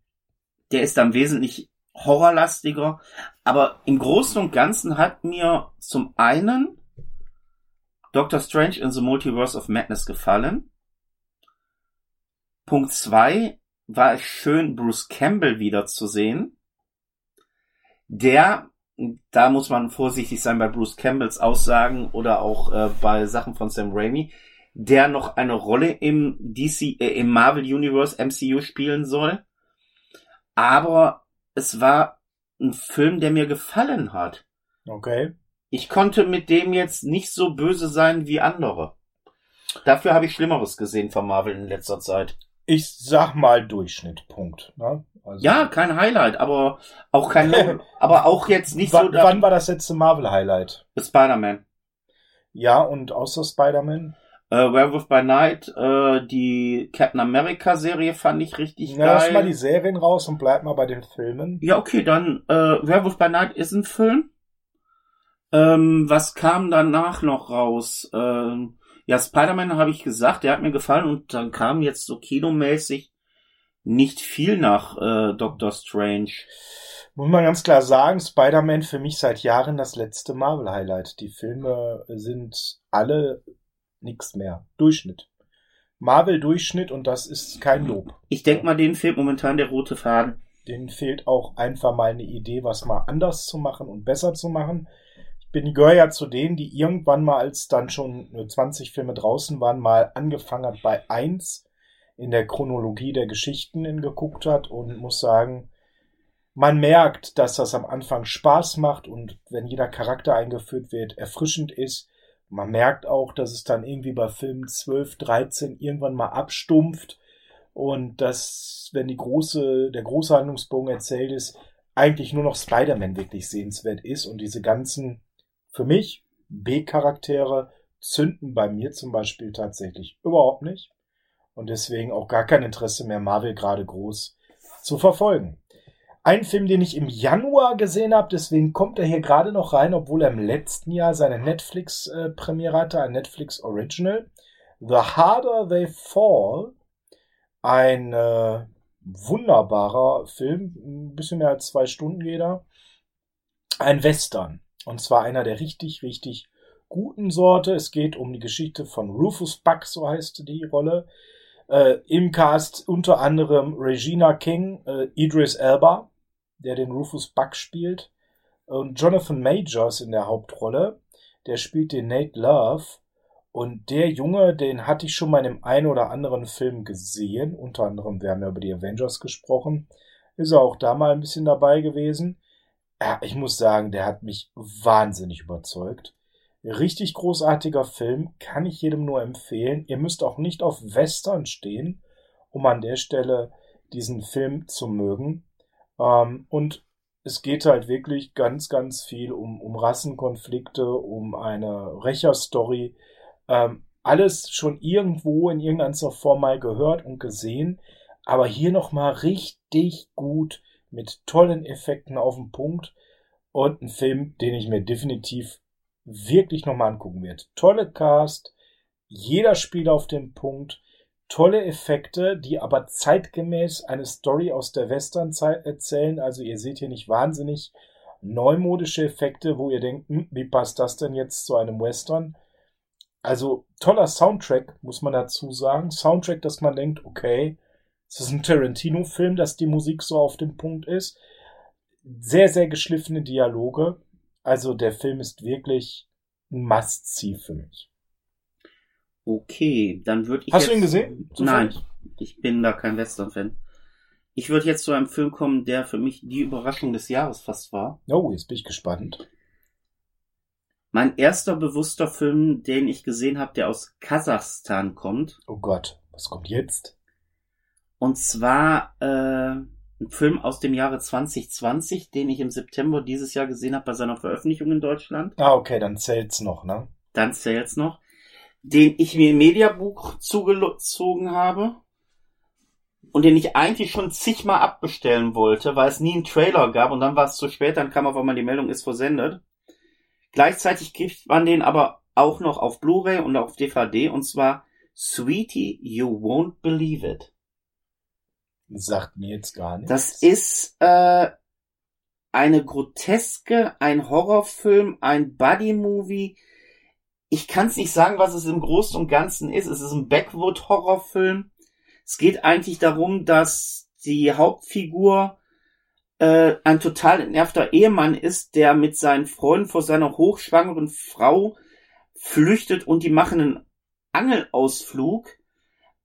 der ist dann wesentlich horrorlastiger. Aber im Großen und Ganzen hat mir zum einen Doctor Strange in the Multiverse of Madness gefallen. Punkt zwei war es schön, Bruce Campbell wiederzusehen. Der, da muss man vorsichtig sein bei Bruce Campbells Aussagen oder auch äh, bei Sachen von Sam Raimi, der noch eine Rolle im DC, äh, im Marvel Universe MCU spielen soll. Aber es war ein Film, der mir gefallen hat. Okay. Ich konnte mit dem jetzt nicht so böse sein wie andere. Dafür habe ich Schlimmeres gesehen von Marvel in letzter Zeit ich sag mal Durchschnitt, Punkt. Ne? Also, ja, kein Highlight, aber auch kein, (laughs) aber auch jetzt nicht wann, so. Wann war das letzte Marvel Highlight? Spider-Man. Ja, und außer Spider-Man? Äh, Werewolf by Night, äh, die Captain America Serie fand ich richtig ja, geil. Lass mal die Serien raus und bleib mal bei den Filmen. Ja, okay, dann äh, Werewolf by Night ist ein Film. Ähm, was kam danach noch raus? Ähm, ja, Spider-Man habe ich gesagt, der hat mir gefallen und dann kam jetzt so kinomäßig nicht viel nach äh, Doctor Strange. Muss man ganz klar sagen, Spider-Man für mich seit Jahren das letzte Marvel-Highlight. Die Filme sind alle nix mehr. Durchschnitt. Marvel-Durchschnitt und das ist kein Lob. Ich denke mal, denen fehlt momentan der rote Faden. Denen fehlt auch einfach mal eine Idee, was mal anders zu machen und besser zu machen bin gehöre ja zu denen, die irgendwann mal, als dann schon nur 20 Filme draußen waren, mal angefangen hat bei 1 in der Chronologie der Geschichten geguckt hat und muss sagen, man merkt, dass das am Anfang Spaß macht und wenn jeder Charakter eingeführt wird, erfrischend ist. Man merkt auch, dass es dann irgendwie bei Filmen 12, 13 irgendwann mal abstumpft und dass, wenn die große, der große Handlungsbogen erzählt ist, eigentlich nur noch Spider-Man wirklich sehenswert ist und diese ganzen, für mich, B-Charaktere zünden bei mir zum Beispiel tatsächlich überhaupt nicht und deswegen auch gar kein Interesse mehr, Marvel gerade groß zu verfolgen. Ein Film, den ich im Januar gesehen habe, deswegen kommt er hier gerade noch rein, obwohl er im letzten Jahr seine Netflix-Premiere hatte, ein Netflix Original. The Harder They Fall. Ein äh, wunderbarer Film, ein bisschen mehr als zwei Stunden geht er. Ein Western. Und zwar einer der richtig, richtig guten Sorte. Es geht um die Geschichte von Rufus Buck, so heißt die Rolle. Äh, Im Cast unter anderem Regina King, äh, Idris Elba, der den Rufus Buck spielt, und Jonathan Majors in der Hauptrolle. Der spielt den Nate Love. Und der Junge, den hatte ich schon mal in einem einen oder anderen Film gesehen. Unter anderem, wir haben ja über die Avengers gesprochen. Ist er auch da mal ein bisschen dabei gewesen. Ja, ich muss sagen, der hat mich wahnsinnig überzeugt. Richtig großartiger Film, kann ich jedem nur empfehlen. Ihr müsst auch nicht auf Western stehen, um an der Stelle diesen Film zu mögen. Ähm, und es geht halt wirklich ganz, ganz viel um, um Rassenkonflikte, um eine Rächerstory. Ähm, alles schon irgendwo in irgendeiner Form mal gehört und gesehen, aber hier nochmal richtig gut mit tollen Effekten auf den Punkt und ein Film, den ich mir definitiv wirklich nochmal angucken wird. Tolle Cast, jeder spielt auf den Punkt, tolle Effekte, die aber zeitgemäß eine Story aus der Westernzeit erzählen. Also ihr seht hier nicht wahnsinnig neumodische Effekte, wo ihr denkt, hm, wie passt das denn jetzt zu einem Western? Also toller Soundtrack, muss man dazu sagen. Soundtrack, dass man denkt, okay, es ist ein Tarantino-Film, dass die Musik so auf dem Punkt ist. Sehr, sehr geschliffene Dialoge. Also der Film ist wirklich ein Must-See für mich. Okay, dann würde ich. Hast jetzt, du ihn gesehen? Nein, ich bin da kein Western-Fan. Ich würde jetzt zu einem Film kommen, der für mich die Überraschung des Jahres fast war. Oh, jetzt bin ich gespannt. Mein erster bewusster Film, den ich gesehen habe, der aus Kasachstan kommt. Oh Gott, was kommt jetzt? Und zwar äh, ein Film aus dem Jahre 2020, den ich im September dieses Jahr gesehen habe bei seiner Veröffentlichung in Deutschland. Ah, okay, dann zählt's noch, ne? Dann zählt's noch. Den ich mir im Mediabuch zugezogen habe und den ich eigentlich schon zigmal abbestellen wollte, weil es nie einen Trailer gab und dann war es zu spät, dann kam auf einmal die Meldung, ist versendet. Gleichzeitig gibt man den aber auch noch auf Blu-ray und auf DVD und zwar Sweetie, You Won't Believe It. Sagt mir jetzt gar nichts. Das ist äh, eine groteske, ein Horrorfilm, ein Buddy-Movie. Ich kann es nicht sagen, was es im Großen und Ganzen ist. Es ist ein Backwood-Horrorfilm. Es geht eigentlich darum, dass die Hauptfigur äh, ein total entnervter Ehemann ist, der mit seinen Freunden vor seiner hochschwangeren Frau flüchtet und die machen einen Angelausflug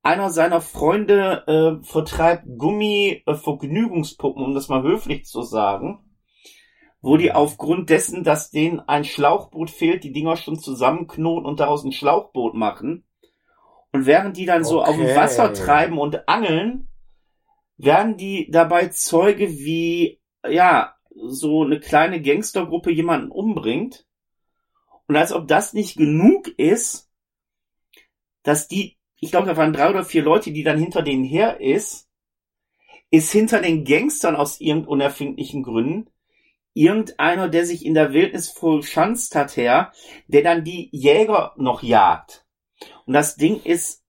einer seiner Freunde äh, vertreibt Gummi-Vergnügungspuppen, um das mal höflich zu sagen, wo die aufgrund dessen, dass denen ein Schlauchboot fehlt, die Dinger schon zusammenknoten und daraus ein Schlauchboot machen. Und während die dann so auf dem Wasser treiben und angeln, werden die dabei Zeuge, wie, ja, so eine kleine Gangstergruppe jemanden umbringt. Und als ob das nicht genug ist, dass die ich glaube, da waren drei oder vier Leute, die dann hinter denen her ist, ist hinter den Gangstern aus irgend unerfindlichen Gründen irgendeiner, der sich in der Wildnis verschanzt hat her, der dann die Jäger noch jagt. Und das Ding ist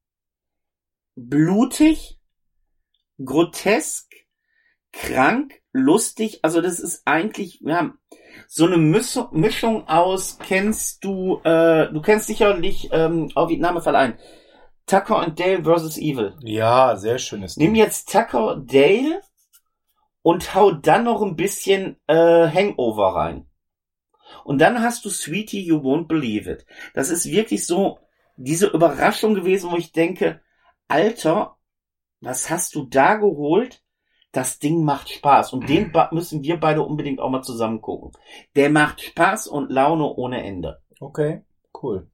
blutig, grotesk, krank, lustig. Also das ist eigentlich, ja, so eine Mischung aus, kennst du, äh, du kennst sicherlich, ähm, oh, wie Name verleihen, Tucker und Dale vs. Evil. Ja, sehr schönes Nimm jetzt Tucker, Dale und hau dann noch ein bisschen äh, Hangover rein. Und dann hast du Sweetie, You Won't Believe It. Das ist wirklich so diese Überraschung gewesen, wo ich denke, Alter, was hast du da geholt? Das Ding macht Spaß. Und den (clears throat) müssen wir beide unbedingt auch mal zusammen gucken. Der macht Spaß und Laune ohne Ende. Okay, cool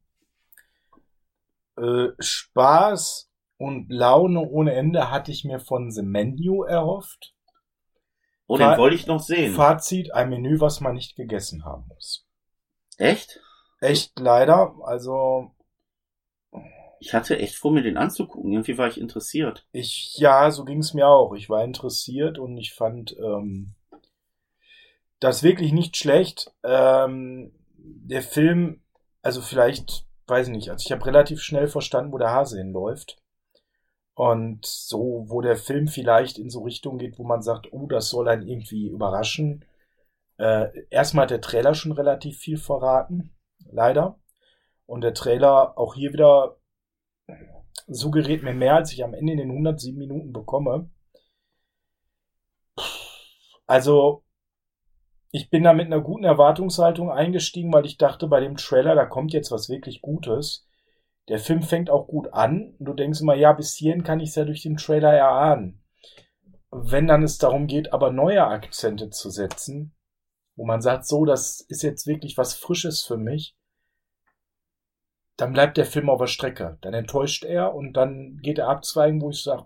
äh, Spaß und Laune ohne Ende hatte ich mir von The Menu erhofft. Oh, den wollte ich noch sehen. Fazit, ein Menü, was man nicht gegessen haben muss. Echt? Echt leider, also Ich hatte echt vor, mir den anzugucken. Irgendwie war ich interessiert. ich, ja, so ging es mir auch. Ich war interessiert und ich fand ähm, das wirklich nicht schlecht. Ähm, der Film, also vielleicht, weiß ich nicht, also ich habe relativ schnell verstanden, wo der Hase hinläuft. Und so, wo der Film vielleicht in so Richtung geht, wo man sagt, oh, das soll einen irgendwie überraschen. Äh, erstmal hat der Trailer schon relativ viel verraten, leider. Und der Trailer auch hier wieder suggeriert mir mehr, als ich am Ende in den 107 Minuten bekomme. Also, ich bin da mit einer guten Erwartungshaltung eingestiegen, weil ich dachte, bei dem Trailer, da kommt jetzt was wirklich Gutes. Der Film fängt auch gut an. Du denkst immer, ja, bis hierhin kann ich es ja durch den Trailer erahnen. Wenn dann es darum geht, aber neue Akzente zu setzen, wo man sagt, so, das ist jetzt wirklich was Frisches für mich, dann bleibt der Film auf der Strecke. Dann enttäuscht er und dann geht er abzweigen, wo ich sage,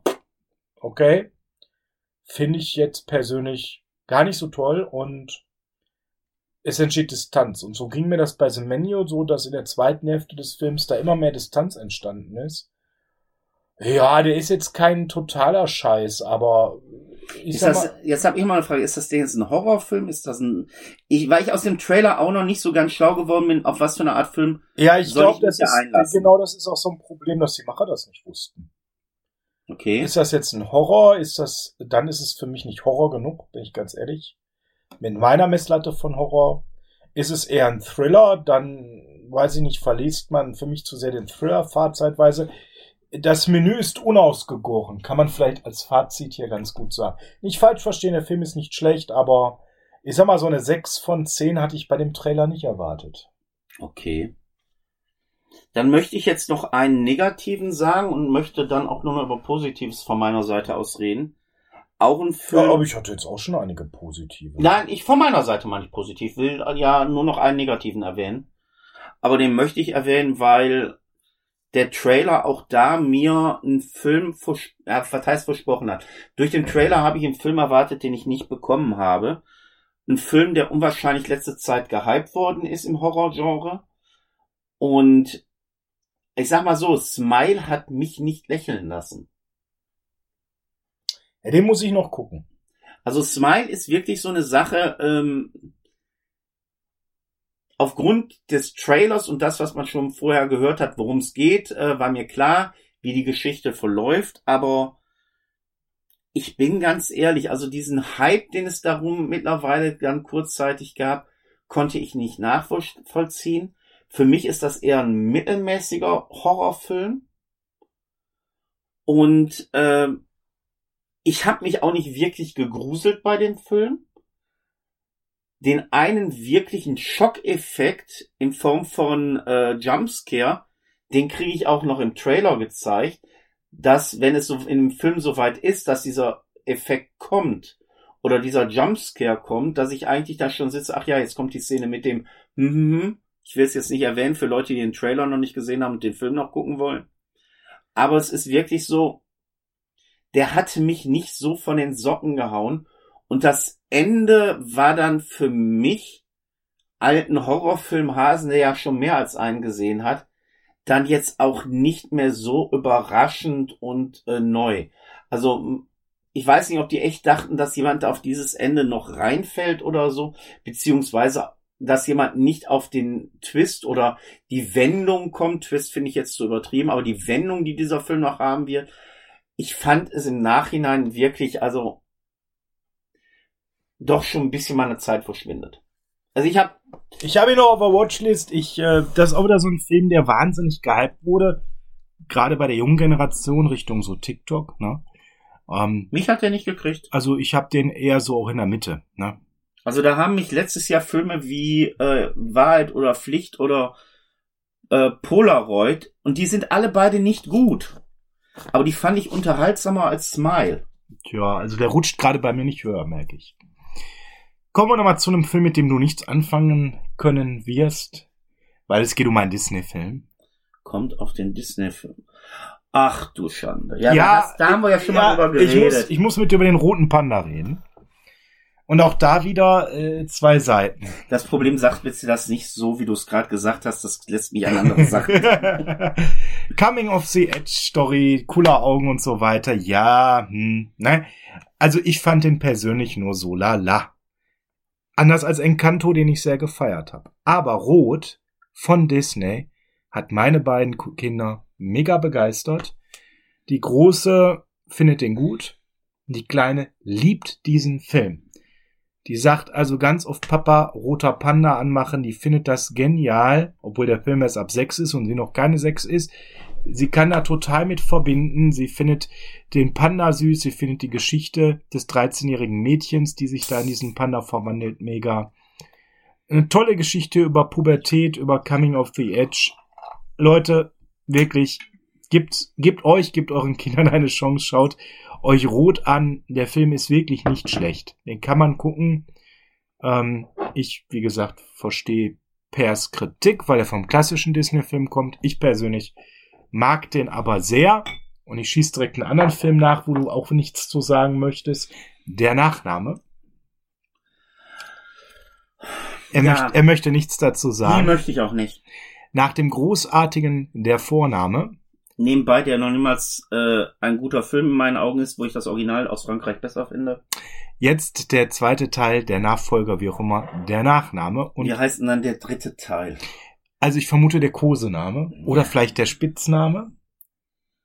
okay, finde ich jetzt persönlich gar nicht so toll und es entsteht Distanz. Und so ging mir das bei The Menu so, dass in der zweiten Hälfte des Films da immer mehr Distanz entstanden ist. Ja, der ist jetzt kein totaler Scheiß, aber ich Ist das, mal, jetzt habe ich mal eine Frage, ist das denn jetzt ein Horrorfilm? Ist das ein. Ich, weil ich aus dem Trailer auch noch nicht so ganz schlau geworden bin, auf was für eine Art Film. ja, ich glaube, das da ist einlassen? genau das ist auch so ein Problem, dass die Macher das nicht wussten. Okay. Ist das jetzt ein Horror? Ist das, dann ist es für mich nicht Horror genug, bin ich ganz ehrlich. Mit meiner Messlatte von Horror. Ist es eher ein Thriller? Dann, weiß ich nicht, verliest man für mich zu sehr den Thriller-Fahrt zeitweise. Das Menü ist unausgegoren, kann man vielleicht als Fazit hier ganz gut sagen. Nicht falsch verstehen, der Film ist nicht schlecht, aber ich sag mal, so eine 6 von 10 hatte ich bei dem Trailer nicht erwartet. Okay. Dann möchte ich jetzt noch einen negativen sagen und möchte dann auch nur noch über Positives von meiner Seite aus reden. Auch ein Film. Ja, aber ich hatte jetzt auch schon einige positive. Nein, ich von meiner Seite meine ich positiv, will ja nur noch einen negativen erwähnen. Aber den möchte ich erwähnen, weil der Trailer auch da mir einen Film vers ja, was heißt versprochen hat. Durch den Trailer habe ich einen Film erwartet, den ich nicht bekommen habe. Ein Film, der unwahrscheinlich letzte Zeit gehypt worden ist im Horrorgenre. Und ich sag mal so, Smile hat mich nicht lächeln lassen. Ja, den muss ich noch gucken. Also Smile ist wirklich so eine Sache, ähm, aufgrund des Trailers und das, was man schon vorher gehört hat, worum es geht, äh, war mir klar, wie die Geschichte verläuft, aber ich bin ganz ehrlich, also diesen Hype, den es darum mittlerweile dann kurzzeitig gab, konnte ich nicht nachvollziehen. Für mich ist das eher ein mittelmäßiger Horrorfilm. Und äh, ich habe mich auch nicht wirklich gegruselt bei dem Film. Den einen wirklichen Schockeffekt in Form von äh, Jumpscare, den kriege ich auch noch im Trailer gezeigt, dass wenn es so in dem Film soweit ist, dass dieser Effekt kommt oder dieser Jumpscare kommt, dass ich eigentlich da schon sitze, ach ja, jetzt kommt die Szene mit dem, hm, hm, hm. ich will es jetzt nicht erwähnen für Leute, die den Trailer noch nicht gesehen haben und den Film noch gucken wollen. Aber es ist wirklich so, der hatte mich nicht so von den Socken gehauen. Und das Ende war dann für mich, alten Horrorfilm Hasen, der ja schon mehr als einen gesehen hat, dann jetzt auch nicht mehr so überraschend und äh, neu. Also ich weiß nicht, ob die echt dachten, dass jemand auf dieses Ende noch reinfällt oder so, beziehungsweise dass jemand nicht auf den Twist oder die Wendung kommt. Twist finde ich jetzt zu übertrieben, aber die Wendung, die dieser Film noch haben wird, ich fand es im Nachhinein wirklich, also doch schon ein bisschen meine Zeit verschwindet. Also ich habe Ich habe ihn noch auf der Watchlist. Ich, äh, das ist auch wieder so ein Film, der wahnsinnig gehypt wurde. Gerade bei der jungen Generation Richtung so TikTok, ne? Ähm, mich hat er nicht gekriegt. also ich habe den eher so auch in der Mitte, ne? Also da haben mich letztes Jahr Filme wie äh, Wahrheit oder Pflicht oder äh, Polaroid und die sind alle beide nicht gut. Aber die fand ich unterhaltsamer als Smile. Tja, also der rutscht gerade bei mir nicht höher, merke ich. Kommen wir nochmal zu einem Film, mit dem du nichts anfangen können wirst, weil es geht um einen Disney-Film. Kommt auf den Disney-Film. Ach du Schande. Ja, Ja, da, hast, da haben wir ja schon mal drüber ich geredet. muss, ich muss mit dir über den roten Panda reden. Und auch da wieder äh, zwei Seiten. Das Problem sagt bitte das nicht so, wie du es gerade gesagt hast. Das lässt mich an andere Sachen. (laughs) Coming of the Edge Story, cooler Augen und so weiter. Ja, hm, ne? Also ich fand den persönlich nur so lala. Anders als Encanto, den ich sehr gefeiert habe. Aber Rot von Disney hat meine beiden Kinder mega begeistert. Die große findet den gut. Die kleine liebt diesen Film. Die sagt also ganz oft Papa roter Panda anmachen, die findet das genial, obwohl der Film erst ab sechs ist und sie noch keine sechs ist. Sie kann da total mit verbinden. Sie findet den Panda süß, sie findet die Geschichte des 13-jährigen Mädchens, die sich da in diesen Panda verwandelt, mega. Eine tolle Geschichte über Pubertät, über Coming of the Edge. Leute, wirklich, gibt, gebt euch, gebt euren Kindern eine Chance, schaut euch rot an. Der Film ist wirklich nicht schlecht. Den kann man gucken. Ähm, ich, wie gesagt, verstehe Pers Kritik, weil er vom klassischen Disney-Film kommt. Ich persönlich mag den aber sehr. Und ich schieße direkt einen anderen Film nach, wo du auch nichts zu sagen möchtest. Der Nachname. Er, ja. möchte, er möchte nichts dazu sagen. Nee, möchte ich auch nicht. Nach dem großartigen Der Vorname nebenbei, der noch niemals äh, ein guter Film in meinen Augen ist, wo ich das Original aus Frankreich besser finde. Jetzt der zweite Teil, der Nachfolger, wie auch immer, der Nachname. Und wie heißt denn dann der dritte Teil? Also ich vermute der Kosename oder vielleicht der Spitzname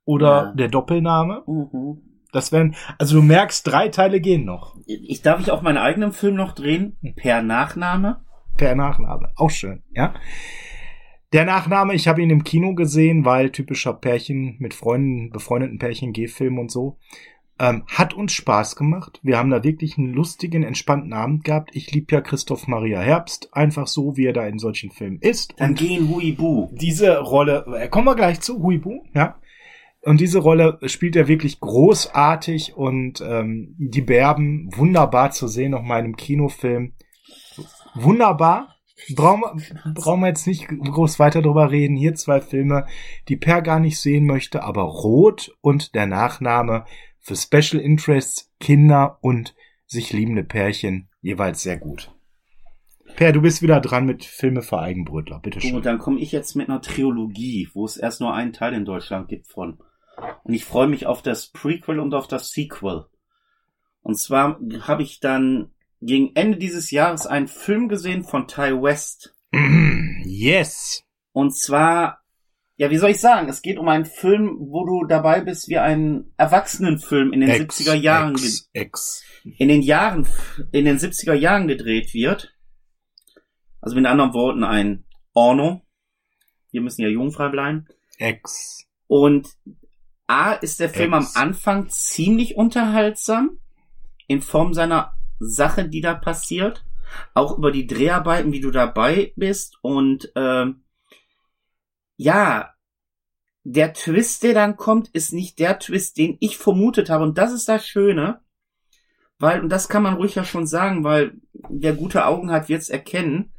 oder ja. der Doppelname. Mhm. Das wären, also du merkst, drei Teile gehen noch. Ich darf ich auch meinen eigenen Film noch drehen per Nachname. Per Nachname, auch schön, ja. Der Nachname, ich habe ihn im Kino gesehen, weil typischer Pärchen mit Freunden, befreundeten Pärchen, G-Film und so. Ähm, hat uns Spaß gemacht. Wir haben da wirklich einen lustigen, entspannten Abend gehabt. Ich liebe ja Christoph Maria Herbst, einfach so, wie er da in solchen Filmen ist. Dann und gehen Huibu. Diese Rolle, äh, kommen wir gleich zu, Huibu, ja. Und diese Rolle spielt er wirklich großartig und ähm, die Berben wunderbar zu sehen, noch mal in einem Kinofilm. Wunderbar. Brauchen, brauchen wir jetzt nicht groß weiter drüber reden. Hier zwei Filme, die Per gar nicht sehen möchte, aber Rot und der Nachname für Special Interests, Kinder und sich liebende Pärchen jeweils sehr gut. Per, du bist wieder dran mit Filme für Eigenbrötler, bitte schön. Und dann komme ich jetzt mit einer Trilogie, wo es erst nur einen Teil in Deutschland gibt von. Und ich freue mich auf das Prequel und auf das Sequel. Und zwar habe ich dann gegen Ende dieses Jahres einen Film gesehen von Ty West. Yes. Und zwar, ja, wie soll ich sagen, es geht um einen Film, wo du dabei bist wie ein Erwachsenenfilm in den X, 70er Jahren. X, X. In den Jahren, in den 70er Jahren gedreht wird. Also mit anderen Worten ein Orno. Wir müssen ja jungfrei bleiben. X. Und A ist der Film X. am Anfang ziemlich unterhaltsam in Form seiner Sache, die da passiert. Auch über die Dreharbeiten, wie du dabei bist. Und ähm, ja, der Twist, der dann kommt, ist nicht der Twist, den ich vermutet habe. Und das ist das Schöne. Weil, und das kann man ruhig ja schon sagen, weil der gute Augen hat, jetzt erkennen.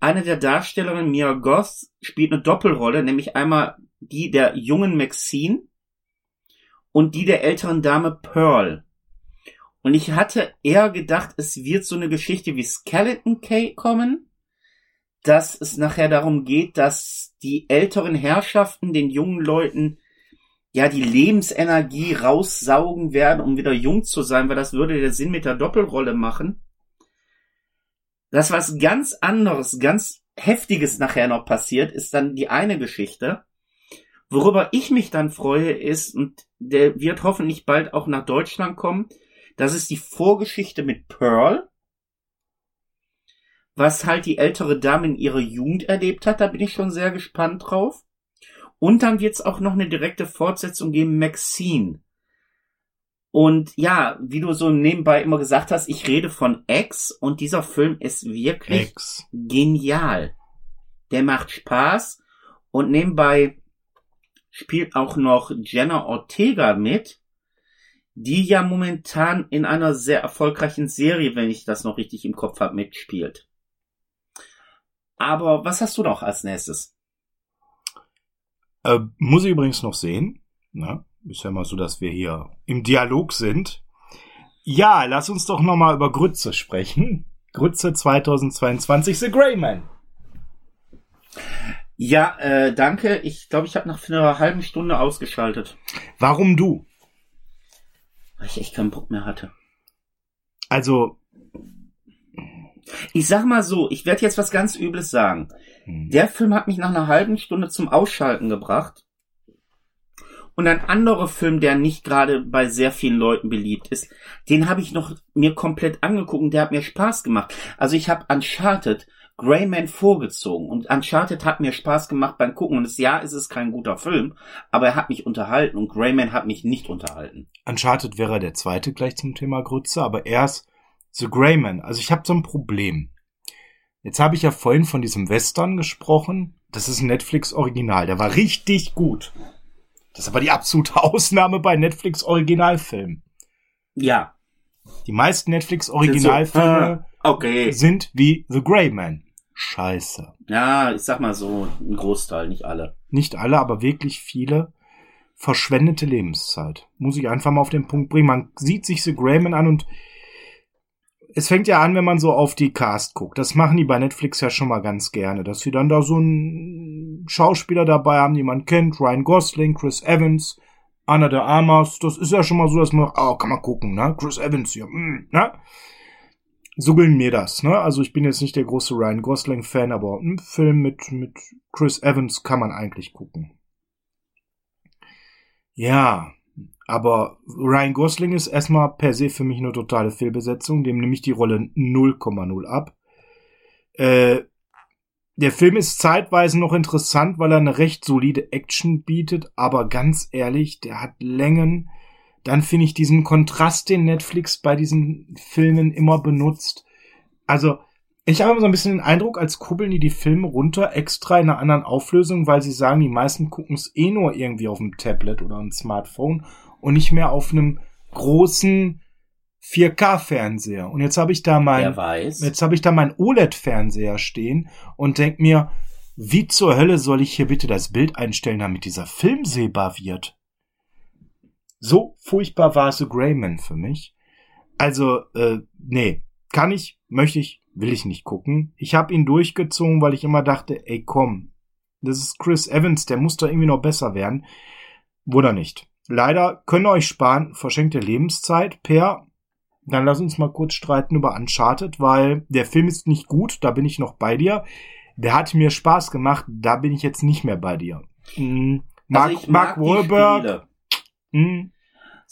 Eine der Darstellerinnen, Mia Goth, spielt eine Doppelrolle, nämlich einmal die der jungen Maxine und die der älteren Dame Pearl. Und ich hatte eher gedacht, es wird so eine Geschichte wie Skeleton Key kommen, dass es nachher darum geht, dass die älteren Herrschaften den jungen Leuten ja die Lebensenergie raussaugen werden, um wieder jung zu sein, weil das würde der Sinn mit der Doppelrolle machen. Das was ganz anderes, ganz heftiges nachher noch passiert, ist dann die eine Geschichte. Worüber ich mich dann freue ist, und der wird hoffentlich bald auch nach Deutschland kommen, das ist die Vorgeschichte mit Pearl, was halt die ältere Dame in ihrer Jugend erlebt hat. Da bin ich schon sehr gespannt drauf. Und dann wird es auch noch eine direkte Fortsetzung geben, Maxine. Und ja, wie du so nebenbei immer gesagt hast, ich rede von X und dieser Film ist wirklich X. genial. Der macht Spaß und nebenbei spielt auch noch Jenna Ortega mit, die ja momentan in einer sehr erfolgreichen Serie, wenn ich das noch richtig im Kopf habe, mitspielt. Aber was hast du noch als nächstes? Äh, muss ich übrigens noch sehen. Na, ist ja mal so, dass wir hier im Dialog sind. Ja, lass uns doch nochmal über Grütze sprechen. Grütze 2022, The Grey Man. Ja, äh, danke. Ich glaube, ich habe nach einer halben Stunde ausgeschaltet. Warum du? Weil ich echt keinen Bock mehr hatte. Also. Ich sag mal so, ich werde jetzt was ganz Übles sagen. Hm. Der Film hat mich nach einer halben Stunde zum Ausschalten gebracht. Und ein anderer Film, der nicht gerade bei sehr vielen Leuten beliebt ist, den habe ich noch mir komplett angeguckt und der hat mir Spaß gemacht. Also ich habe Uncharted Greyman vorgezogen und Uncharted hat mir Spaß gemacht beim Gucken und das Jahr ist es kein guter Film, aber er hat mich unterhalten und Greyman hat mich nicht unterhalten. Uncharted wäre der zweite gleich zum Thema Grütze, aber erst The Greyman. Also ich habe so ein Problem. Jetzt habe ich ja vorhin von diesem Western gesprochen. Das ist ein Netflix-Original. Der war richtig gut. Das ist aber die absolute (laughs) Ausnahme bei Netflix-Originalfilmen. Ja. Die meisten Netflix-Originalfilme so, äh, okay. sind wie The Grey Man. Scheiße. Ja, ich sag mal so, ein Großteil, nicht alle. Nicht alle, aber wirklich viele. Verschwendete Lebenszeit. Muss ich einfach mal auf den Punkt bringen. Man sieht sich The Grey Man an und es fängt ja an, wenn man so auf die Cast guckt. Das machen die bei Netflix ja schon mal ganz gerne, dass sie dann da so einen Schauspieler dabei haben, die man kennt. Ryan Gosling, Chris Evans, Anna de Armas. Das ist ja schon mal so, dass man, oh, kann man gucken, ne? Chris Evans hier, mm, ne? So ging mir das, ne? Also ich bin jetzt nicht der große Ryan Gosling-Fan, aber ein Film mit, mit Chris Evans kann man eigentlich gucken. Ja, aber Ryan Gosling ist erstmal per se für mich eine totale Fehlbesetzung. Dem nehme ich die Rolle 0,0 ab. Äh, der Film ist zeitweise noch interessant, weil er eine recht solide Action bietet, aber ganz ehrlich, der hat Längen. Dann finde ich diesen Kontrast, den Netflix bei diesen Filmen immer benutzt. Also, ich habe immer so ein bisschen den Eindruck, als kuppeln die die Filme runter extra in einer anderen Auflösung, weil sie sagen, die meisten gucken es eh nur irgendwie auf dem Tablet oder einem Smartphone und nicht mehr auf einem großen 4K-Fernseher. Und jetzt habe ich da mein, jetzt habe ich da mein OLED-Fernseher stehen und denk mir, wie zur Hölle soll ich hier bitte das Bild einstellen, damit dieser Film sehbar wird? So furchtbar war The Greyman für mich. Also, äh, nee, kann ich, möchte ich, will ich nicht gucken. Ich habe ihn durchgezogen, weil ich immer dachte, ey komm, das ist Chris Evans, der muss da irgendwie noch besser werden. Wurde nicht. Leider können euch sparen verschenkte Lebenszeit per. Dann lass uns mal kurz streiten über Uncharted, weil der Film ist nicht gut, da bin ich noch bei dir. Der hat mir Spaß gemacht, da bin ich jetzt nicht mehr bei dir. Mhm. Mark, also Mark Wahlberg. Mhm.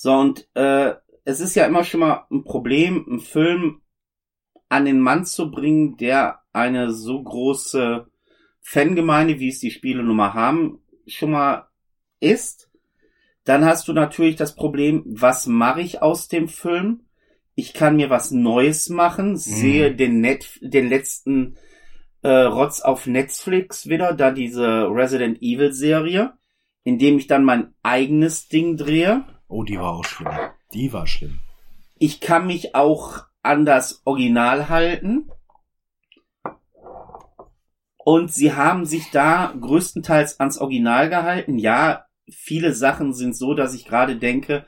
So, und äh, es ist ja immer schon mal ein Problem, einen Film an den Mann zu bringen, der eine so große Fangemeinde, wie es die Spiele nun mal haben, schon mal ist. Dann hast du natürlich das Problem, was mache ich aus dem Film? Ich kann mir was Neues machen, sehe mhm. den, Net den letzten äh, Rotz auf Netflix wieder, da diese Resident Evil Serie, indem ich dann mein eigenes Ding drehe. Oh, die war auch schlimm. Die war schlimm. Ich kann mich auch an das Original halten. Und sie haben sich da größtenteils ans Original gehalten. Ja, viele Sachen sind so, dass ich gerade denke,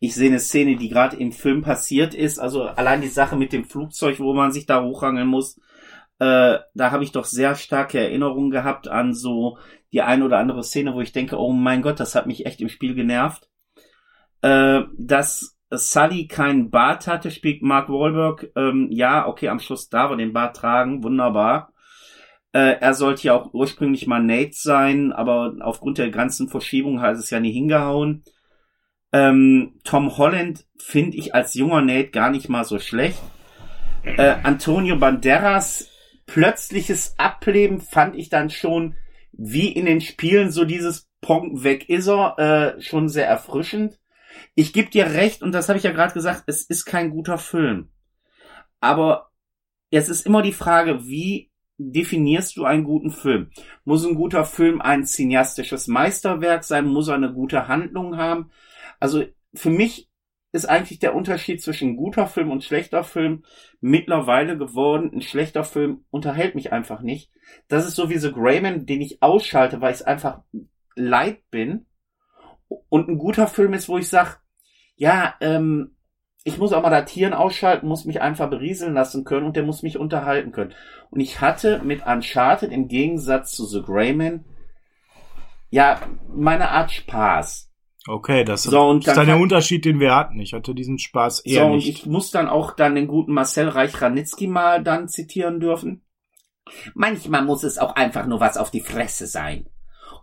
ich sehe eine Szene, die gerade im Film passiert ist. Also allein die Sache mit dem Flugzeug, wo man sich da hochrangeln muss, äh, da habe ich doch sehr starke Erinnerungen gehabt an so die eine oder andere Szene, wo ich denke, oh mein Gott, das hat mich echt im Spiel genervt. Äh, dass Sully keinen Bart hatte, spielt Mark Wahlberg. Ähm, ja, okay, am Schluss darf er den Bart tragen, wunderbar. Äh, er sollte ja auch ursprünglich mal Nate sein, aber aufgrund der ganzen Verschiebung hat es ja nie hingehauen. Ähm, Tom Holland finde ich als junger Nate gar nicht mal so schlecht. Äh, Antonio Banderas plötzliches Ableben fand ich dann schon wie in den Spielen so dieses Pong weg ist er äh, schon sehr erfrischend. Ich gebe dir recht und das habe ich ja gerade gesagt, es ist kein guter Film. Aber es ist immer die Frage, wie definierst du einen guten Film? Muss ein guter Film ein cineastisches Meisterwerk sein? Muss er eine gute Handlung haben? Also für mich ist eigentlich der Unterschied zwischen guter Film und schlechter Film mittlerweile geworden. Ein schlechter Film unterhält mich einfach nicht. Das ist so wie The Greyman, den ich ausschalte, weil ich es einfach leid bin. Und ein guter Film ist, wo ich sage, ja, ähm, ich muss auch mal das Hirn ausschalten, muss mich einfach berieseln lassen können und der muss mich unterhalten können. Und ich hatte mit Uncharted im Gegensatz zu The Greyman ja meine Art Spaß. Okay, das so, ist dann der Unterschied, den wir hatten. Ich hatte diesen Spaß eher so, nicht. Und ich muss dann auch dann den guten Marcel Reich-Ranitzky mal dann zitieren dürfen. Manchmal muss es auch einfach nur was auf die Fresse sein.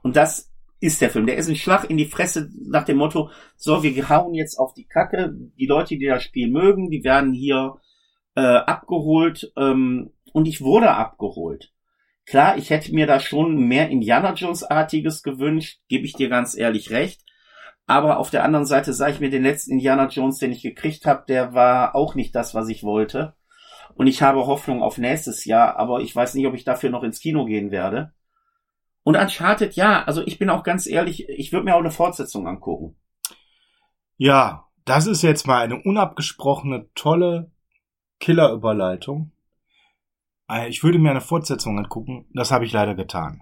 Und das ist der Film. Der ist ein Schlag in die Fresse nach dem Motto, so, wir hauen jetzt auf die Kacke. Die Leute, die das Spiel mögen, die werden hier äh, abgeholt. Ähm, und ich wurde abgeholt. Klar, ich hätte mir da schon mehr Indiana Jones-artiges gewünscht, gebe ich dir ganz ehrlich recht. Aber auf der anderen Seite sage ich mir, den letzten Indiana Jones, den ich gekriegt habe, der war auch nicht das, was ich wollte. Und ich habe Hoffnung auf nächstes Jahr, aber ich weiß nicht, ob ich dafür noch ins Kino gehen werde. Und Uncharted, ja, also ich bin auch ganz ehrlich, ich würde mir auch eine Fortsetzung angucken. Ja, das ist jetzt mal eine unabgesprochene, tolle Killerüberleitung. Äh, ich würde mir eine Fortsetzung angucken, das habe ich leider getan.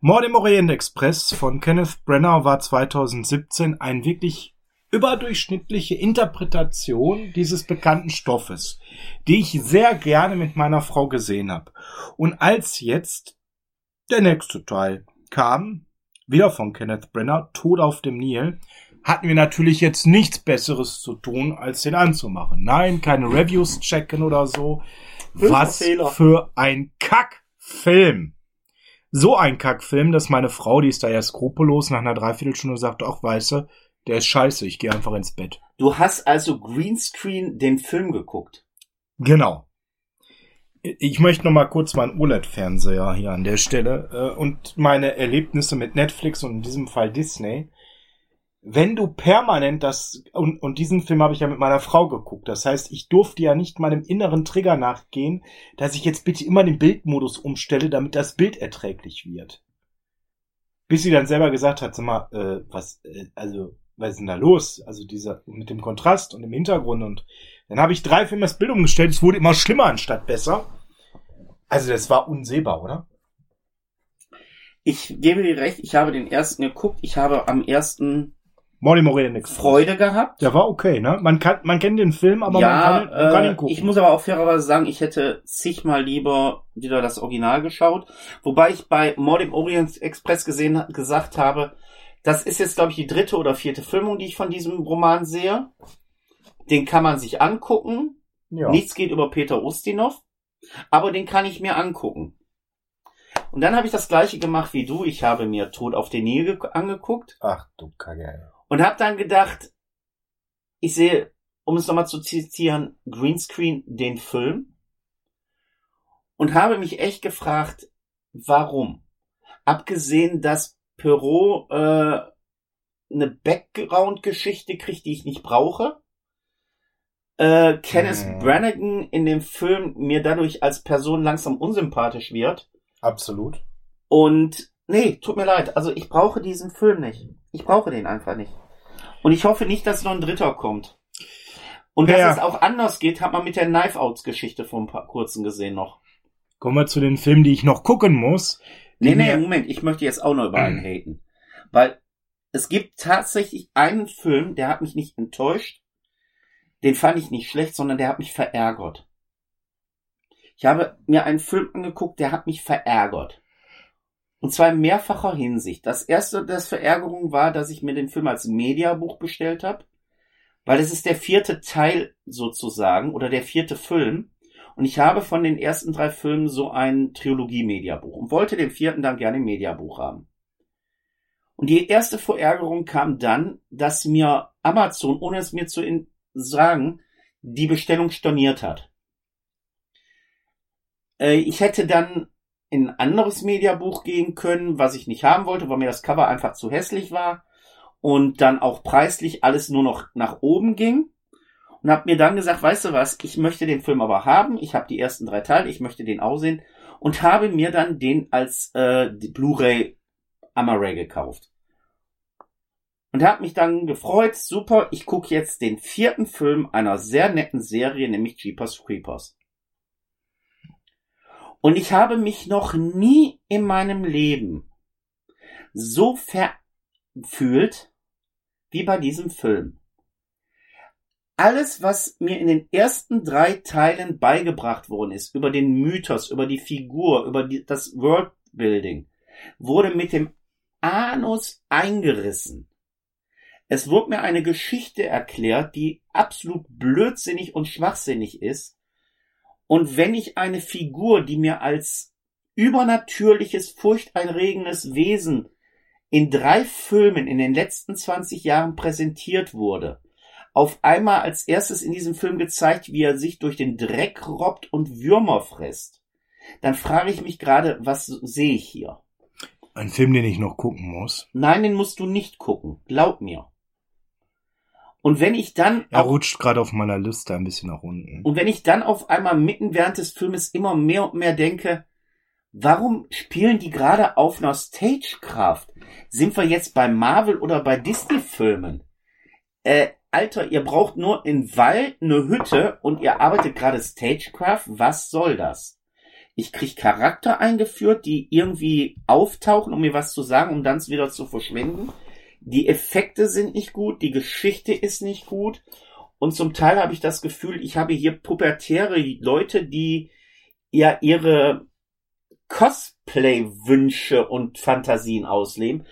Mord im Orient Express von Kenneth Brenner war 2017 ein wirklich überdurchschnittliche Interpretation dieses bekannten Stoffes, die ich sehr gerne mit meiner Frau gesehen habe. Und als jetzt der nächste Teil kam, wieder von Kenneth Brenner, Tod auf dem Nil, hatten wir natürlich jetzt nichts Besseres zu tun, als den anzumachen. Nein, keine Reviews checken oder so. Was für ein Kackfilm so ein Kackfilm, dass meine Frau, die ist da ja skrupellos, nach einer Dreiviertelstunde sagt, ach weiße, der ist scheiße, ich gehe einfach ins Bett. Du hast also Greenscreen den Film geguckt. Genau. Ich möchte noch mal kurz meinen OLED-Fernseher hier an der Stelle äh, und meine Erlebnisse mit Netflix und in diesem Fall Disney wenn du permanent das, und, und diesen Film habe ich ja mit meiner Frau geguckt, das heißt, ich durfte ja nicht meinem inneren Trigger nachgehen, dass ich jetzt bitte immer den Bildmodus umstelle, damit das Bild erträglich wird. Bis sie dann selber gesagt hat, sag mal, äh, was, äh, also, was ist denn da los? Also dieser, mit dem Kontrast und dem Hintergrund und dann habe ich drei Filme das Bild umgestellt, es wurde immer schlimmer anstatt besser. Also das war unsehbar, oder? Ich gebe dir recht, ich habe den ersten geguckt, ich habe am ersten Molly Morell nix. Freude gehabt. Der war okay, ne? Man kann, man kennt den Film, aber ja, man, kann, man kann ihn äh, gucken. Ich muss aber auch fairerweise sagen, ich hätte zigmal lieber wieder das Original geschaut. Wobei ich bei Mord im Orient Express gesehen, gesagt habe, das ist jetzt, glaube ich, die dritte oder vierte Filmung, die ich von diesem Roman sehe. Den kann man sich angucken. Ja. Nichts geht über Peter Ustinov. Aber den kann ich mir angucken. Und dann habe ich das gleiche gemacht wie du. Ich habe mir Tod auf den Nil angeguckt. Ach du Kacke. Und habe dann gedacht, ich sehe, um es nochmal zu zitieren, Greenscreen den Film und habe mich echt gefragt, warum? Abgesehen, dass Perot äh, eine Background-Geschichte kriegt, die ich nicht brauche. Äh, Kenneth mhm. Brannigan in dem Film mir dadurch als Person langsam unsympathisch wird. Absolut. Und nee, tut mir leid. Also ich brauche diesen Film nicht. Ich brauche den einfach nicht. Und ich hoffe nicht, dass noch ein dritter kommt. Und dass ja. es auch anders geht, hat man mit der Knife Outs Geschichte vor ein paar kurzen gesehen noch. Kommen wir zu den Filmen, die ich noch gucken muss. Nee, nee, Moment, ich möchte jetzt auch noch über einen haten. Weil es gibt tatsächlich einen Film, der hat mich nicht enttäuscht. Den fand ich nicht schlecht, sondern der hat mich verärgert. Ich habe mir einen Film angeguckt, der hat mich verärgert. Und zwar in mehrfacher Hinsicht. Das erste, das Verärgerung war, dass ich mir den Film als Mediabuch bestellt habe, weil es ist der vierte Teil sozusagen oder der vierte Film. Und ich habe von den ersten drei Filmen so ein Trilogie-Mediabuch und wollte den vierten dann gerne im Mediabuch haben. Und die erste Verärgerung kam dann, dass mir Amazon, ohne es mir zu sagen, die Bestellung storniert hat. Äh, ich hätte dann in ein anderes Mediabuch gehen können, was ich nicht haben wollte, weil mir das Cover einfach zu hässlich war und dann auch preislich alles nur noch nach oben ging und habe mir dann gesagt, weißt du was, ich möchte den Film aber haben, ich habe die ersten drei Teile, ich möchte den auch sehen und habe mir dann den als äh, Blu-ray Amaray gekauft. Und habe mich dann gefreut, super, ich gucke jetzt den vierten Film einer sehr netten Serie, nämlich Jeepers Creepers. Und ich habe mich noch nie in meinem Leben so verfühlt wie bei diesem Film. Alles, was mir in den ersten drei Teilen beigebracht worden ist, über den Mythos, über die Figur, über die, das Worldbuilding, wurde mit dem Anus eingerissen. Es wurde mir eine Geschichte erklärt, die absolut blödsinnig und schwachsinnig ist. Und wenn ich eine Figur, die mir als übernatürliches, furchteinregendes Wesen in drei Filmen in den letzten 20 Jahren präsentiert wurde, auf einmal als erstes in diesem Film gezeigt, wie er sich durch den Dreck robbt und Würmer frisst, dann frage ich mich gerade, was sehe ich hier? Ein Film, den ich noch gucken muss. Nein, den musst du nicht gucken. Glaub mir. Und wenn ich dann. Er rutscht gerade auf meiner Liste ein bisschen nach unten. Und wenn ich dann auf einmal mitten während des Filmes immer mehr und mehr denke, warum spielen die gerade auf einer Stagecraft? Sind wir jetzt bei Marvel oder bei Disney-Filmen? Äh, Alter, ihr braucht nur in Wald eine Hütte und ihr arbeitet gerade Stagecraft. Was soll das? Ich krieg Charakter eingeführt, die irgendwie auftauchen, um mir was zu sagen, um dann wieder zu verschwinden. Die Effekte sind nicht gut, die Geschichte ist nicht gut. Und zum Teil habe ich das Gefühl, ich habe hier pubertäre Leute, die ja ihre Cosplay-Wünsche und Fantasien ausleben.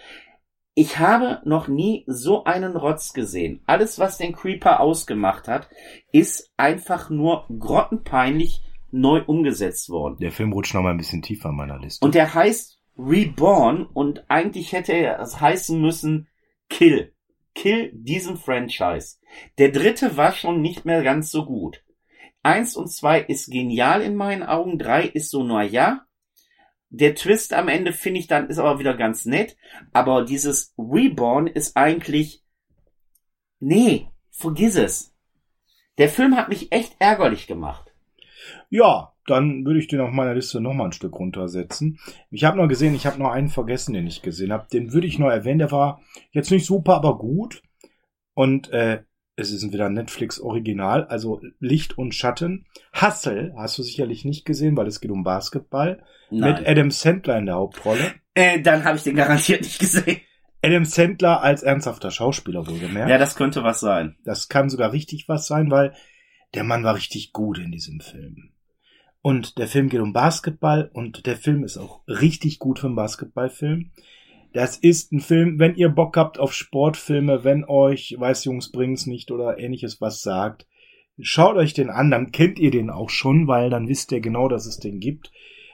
Ich habe noch nie so einen Rotz gesehen. Alles, was den Creeper ausgemacht hat, ist einfach nur grottenpeinlich neu umgesetzt worden. Der Film rutscht noch mal ein bisschen tiefer in meiner Liste. Und der heißt Reborn und eigentlich hätte er es heißen müssen Kill. Kill diesen Franchise. Der dritte war schon nicht mehr ganz so gut. Eins und zwei ist genial in meinen Augen. Drei ist so, na ja. Der Twist am Ende finde ich dann ist aber wieder ganz nett. Aber dieses Reborn ist eigentlich, nee, vergiss es. Der Film hat mich echt ärgerlich gemacht. Ja, dann würde ich den auf meiner Liste noch mal ein Stück runtersetzen. Ich habe noch gesehen, ich habe noch einen vergessen, den ich gesehen habe. Den würde ich noch erwähnen. Der war jetzt nicht super, aber gut. Und äh, es ist wieder Netflix Original, also Licht und Schatten. Hustle hast du sicherlich nicht gesehen, weil es geht um Basketball. Nein. Mit Adam Sandler in der Hauptrolle. Äh, dann habe ich den garantiert nicht gesehen. Adam Sandler als ernsthafter Schauspieler wohlgemerkt. Ja, das könnte was sein. Das kann sogar richtig was sein, weil der Mann war richtig gut in diesem Film. Und der Film geht um Basketball und der Film ist auch richtig gut für einen Basketballfilm. Das ist ein Film, wenn ihr Bock habt auf Sportfilme, wenn euch Weiß Jungs bringt's nicht oder ähnliches was sagt, schaut euch den an, dann kennt ihr den auch schon, weil dann wisst ihr genau, dass es den gibt.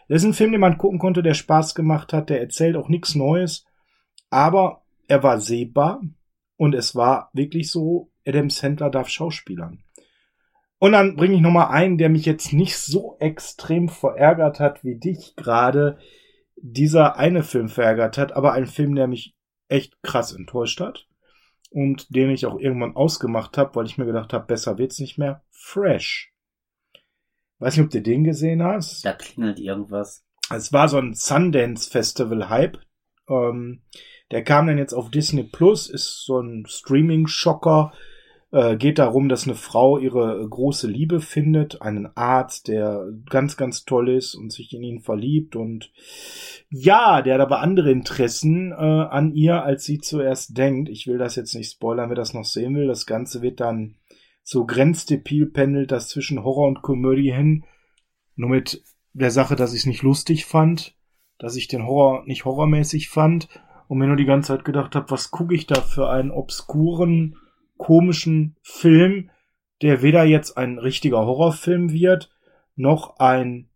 Das ist ein Film, den man gucken konnte, der Spaß gemacht hat, der erzählt auch nichts Neues, aber er war sehbar und es war wirklich so, Adam Sandler darf Schauspielern. Und dann bringe ich nochmal einen, der mich jetzt nicht so extrem verärgert hat wie dich gerade dieser eine Film verärgert hat, aber ein Film, der mich echt krass enttäuscht hat und den ich auch irgendwann ausgemacht habe, weil ich mir gedacht habe, besser wird's nicht mehr. Fresh. Weiß nicht, ob du den gesehen hast. Da klingelt irgendwas. Es war so ein Sundance Festival Hype. Ähm, der kam dann jetzt auf Disney Plus, ist so ein Streaming-Schocker äh, geht darum, dass eine Frau ihre große Liebe findet, einen Arzt, der ganz, ganz toll ist und sich in ihn verliebt und ja, der hat aber andere Interessen äh, an ihr, als sie zuerst denkt. Ich will das jetzt nicht spoilern, wer das noch sehen will. Das Ganze wird dann so grenzdepil pendelt das zwischen Horror und Komödie hin. Nur mit der Sache, dass ich es nicht lustig fand, dass ich den Horror nicht horrormäßig fand und mir nur die ganze Zeit gedacht habe, was gucke ich da für einen obskuren komischen Film, der weder jetzt ein richtiger Horrorfilm wird, noch ein,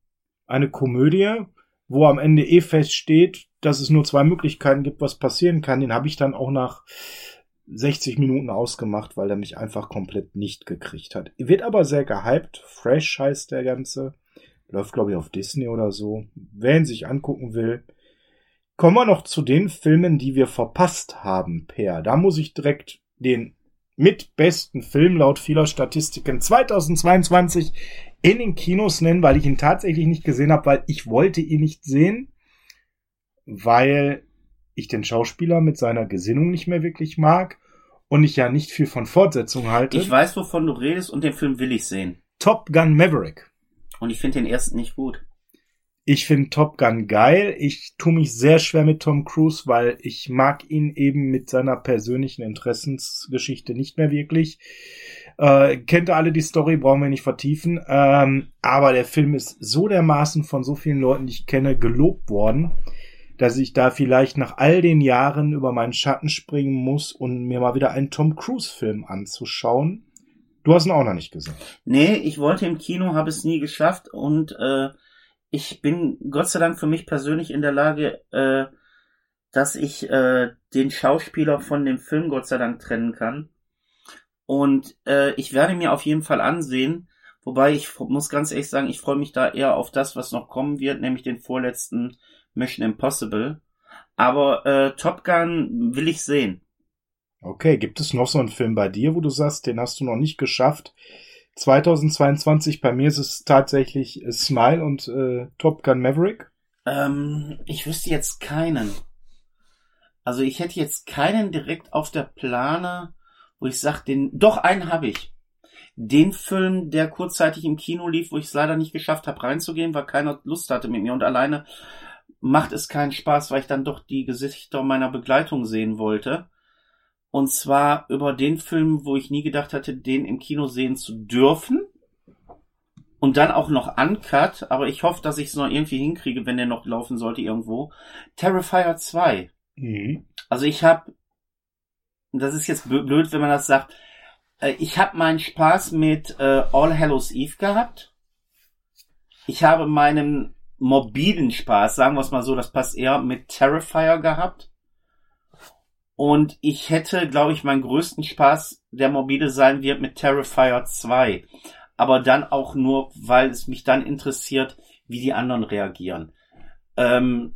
eine Komödie, wo am Ende eh feststeht, dass es nur zwei Möglichkeiten gibt, was passieren kann. Den habe ich dann auch nach 60 Minuten ausgemacht, weil er mich einfach komplett nicht gekriegt hat. Wird aber sehr gehypt. Fresh heißt der Ganze. Läuft, glaube ich, auf Disney oder so. Wer ihn sich angucken will. Kommen wir noch zu den Filmen, die wir verpasst haben, Per. Da muss ich direkt den mit besten Film laut vieler Statistiken 2022 in den Kinos nennen, weil ich ihn tatsächlich nicht gesehen habe, weil ich wollte ihn nicht sehen, weil ich den Schauspieler mit seiner Gesinnung nicht mehr wirklich mag und ich ja nicht viel von Fortsetzung halte. Ich weiß, wovon du redest und den Film will ich sehen. Top Gun Maverick. Und ich finde den ersten nicht gut. Ich finde Top Gun geil. Ich tue mich sehr schwer mit Tom Cruise, weil ich mag ihn eben mit seiner persönlichen Interessensgeschichte nicht mehr wirklich. Äh, kennt ihr alle die Story, brauchen wir nicht vertiefen. Ähm, aber der Film ist so dermaßen von so vielen Leuten, die ich kenne, gelobt worden, dass ich da vielleicht nach all den Jahren über meinen Schatten springen muss und mir mal wieder einen Tom Cruise-Film anzuschauen. Du hast ihn auch noch nicht gesehen. Nee, ich wollte im Kino, habe es nie geschafft und äh, ich bin Gott sei Dank für mich persönlich in der Lage, äh, dass ich äh, den Schauspieler von dem Film Gott sei Dank trennen kann. Und äh, ich werde mir auf jeden Fall ansehen, wobei ich muss ganz ehrlich sagen, ich freue mich da eher auf das, was noch kommen wird, nämlich den vorletzten Mission Impossible. Aber äh, Top Gun will ich sehen. Okay, gibt es noch so einen Film bei dir, wo du sagst, den hast du noch nicht geschafft? 2022, bei mir ist es tatsächlich Smile und äh, Top Gun Maverick. Ähm, ich wüsste jetzt keinen. Also ich hätte jetzt keinen direkt auf der Plane, wo ich sage, den. Doch, einen habe ich. Den Film, der kurzzeitig im Kino lief, wo ich es leider nicht geschafft habe reinzugehen, weil keiner Lust hatte mit mir und alleine macht es keinen Spaß, weil ich dann doch die Gesichter meiner Begleitung sehen wollte. Und zwar über den Film, wo ich nie gedacht hatte, den im Kino sehen zu dürfen. Und dann auch noch Uncut, aber ich hoffe, dass ich es noch irgendwie hinkriege, wenn der noch laufen sollte irgendwo. Terrifier 2. Mhm. Also ich habe das ist jetzt blöd, wenn man das sagt, äh, ich habe meinen Spaß mit äh, All Hallows Eve gehabt. Ich habe meinen mobilen Spaß, sagen wir es mal so, das passt eher, mit Terrifier gehabt. Und ich hätte, glaube ich, meinen größten Spaß, der mobile sein wird, mit Terrifier 2. Aber dann auch nur, weil es mich dann interessiert, wie die anderen reagieren. Ähm,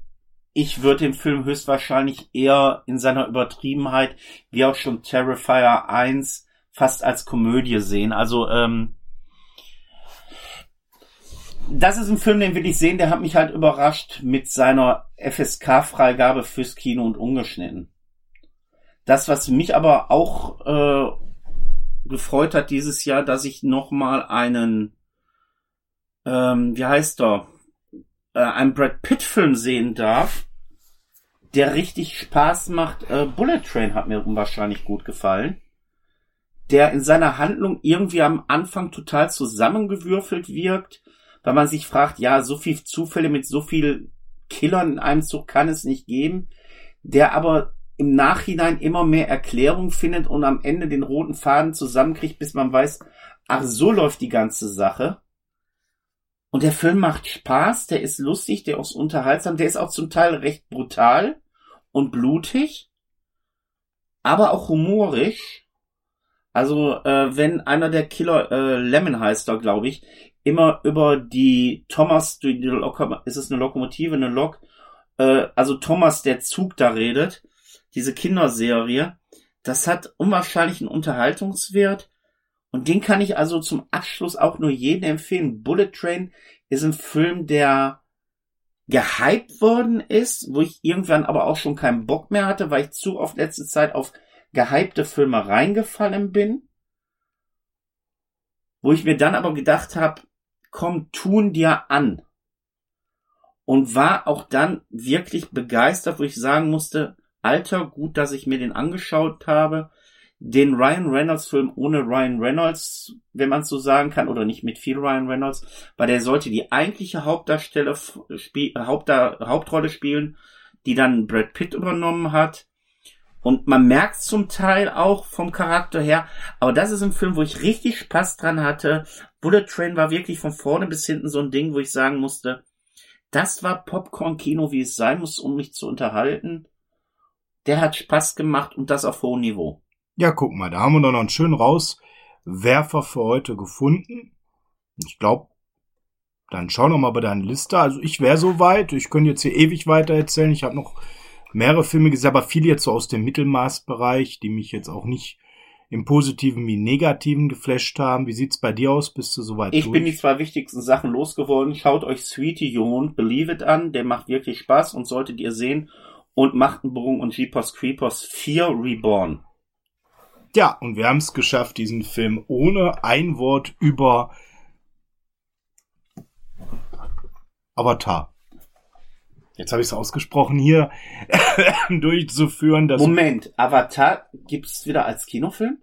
ich würde den Film höchstwahrscheinlich eher in seiner Übertriebenheit, wie auch schon Terrifier 1, fast als Komödie sehen. Also, ähm, das ist ein Film, den will ich sehen, der hat mich halt überrascht mit seiner FSK-Freigabe fürs Kino und ungeschnitten. Das, was mich aber auch äh, gefreut hat dieses Jahr, dass ich nochmal einen, ähm, wie heißt er, äh, einen Brad Pitt-Film sehen darf, der richtig Spaß macht. Äh, Bullet Train hat mir unwahrscheinlich gut gefallen. Der in seiner Handlung irgendwie am Anfang total zusammengewürfelt wirkt, weil man sich fragt, ja, so viel Zufälle mit so viel Killern in einem Zug kann es nicht geben, der aber im Nachhinein immer mehr Erklärung findet und am Ende den roten Faden zusammenkriegt, bis man weiß, ach, so läuft die ganze Sache. Und der Film macht Spaß, der ist lustig, der ist unterhaltsam, der ist auch zum Teil recht brutal und blutig, aber auch humorisch. Also äh, wenn einer der Killer, äh, Lemon heißt da, glaube ich, immer über die Thomas, die, die ist es eine Lokomotive, eine Lok, äh, also Thomas der Zug da redet, diese Kinderserie, das hat unwahrscheinlichen Unterhaltungswert und den kann ich also zum Abschluss auch nur jedem empfehlen. Bullet Train ist ein Film, der gehypt worden ist, wo ich irgendwann aber auch schon keinen Bock mehr hatte, weil ich zu oft letzte Zeit auf gehypte Filme reingefallen bin. Wo ich mir dann aber gedacht habe, komm, tun dir an. Und war auch dann wirklich begeistert, wo ich sagen musste, Alter, gut, dass ich mir den angeschaut habe den Ryan Reynolds Film ohne Ryan Reynolds, wenn man es so sagen kann, oder nicht mit viel Ryan Reynolds, weil der sollte die eigentliche Hauptdarsteller spiel, Hauptda Hauptrolle spielen, die dann Brad Pitt übernommen hat. Und man merkt zum Teil auch vom Charakter her, aber das ist ein Film, wo ich richtig Spaß dran hatte. Bullet Train war wirklich von vorne bis hinten so ein Ding, wo ich sagen musste, das war Popcorn-Kino, wie es sein muss, um mich zu unterhalten. Der hat Spaß gemacht und das auf hohem Niveau. Ja, guck mal, da haben wir doch noch einen schönen Rauswerfer für heute gefunden. Ich glaube, dann schau noch mal bei deiner Liste. Also ich wäre so weit. Ich könnte jetzt hier ewig weiter erzählen. Ich habe noch mehrere Filme gesehen, aber viele jetzt so aus dem Mittelmaßbereich, die mich jetzt auch nicht im Positiven wie Negativen geflasht haben. Wie sieht's bei dir aus? Bist du soweit Ich durch? bin die zwei wichtigsten Sachen losgeworden. Schaut euch Sweetie You Believe It an. Der macht wirklich Spaß und solltet ihr sehen. Und Machtenbrung und Jeepers Creepers 4 Reborn. Ja, und wir haben es geschafft, diesen Film ohne ein Wort über Avatar jetzt habe ich es ausgesprochen, hier (laughs) durchzuführen. Dass Moment, Avatar gibt's wieder als Kinofilm?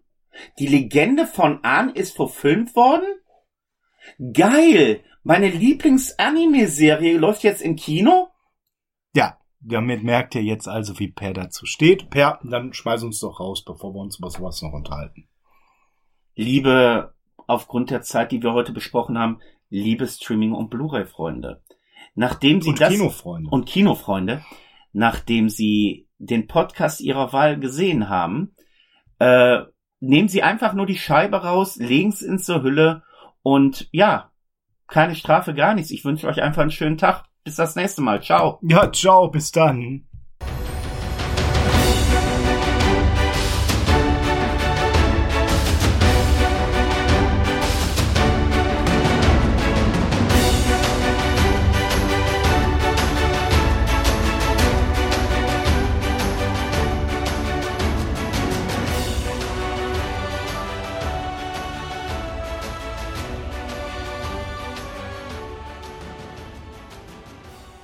Die Legende von Ahn ist verfilmt worden? Geil! Meine Lieblings-Anime-Serie läuft jetzt im Kino? Ja, damit merkt ihr jetzt also, wie Per dazu steht. Per, dann schmeiß uns doch raus, bevor wir uns über sowas noch unterhalten. Liebe, aufgrund der Zeit, die wir heute besprochen haben, liebe Streaming- und Blu-ray-Freunde. Nachdem Sie Und das Kinofreunde. und Kinofreunde, nachdem Sie den Podcast Ihrer Wahl gesehen haben, äh, nehmen Sie einfach nur die Scheibe raus, legen es in zur Hülle und ja, keine Strafe, gar nichts. Ich wünsche euch einfach einen schönen Tag. Bis das nächste Mal. Ciao. ja, ciao, bis dann.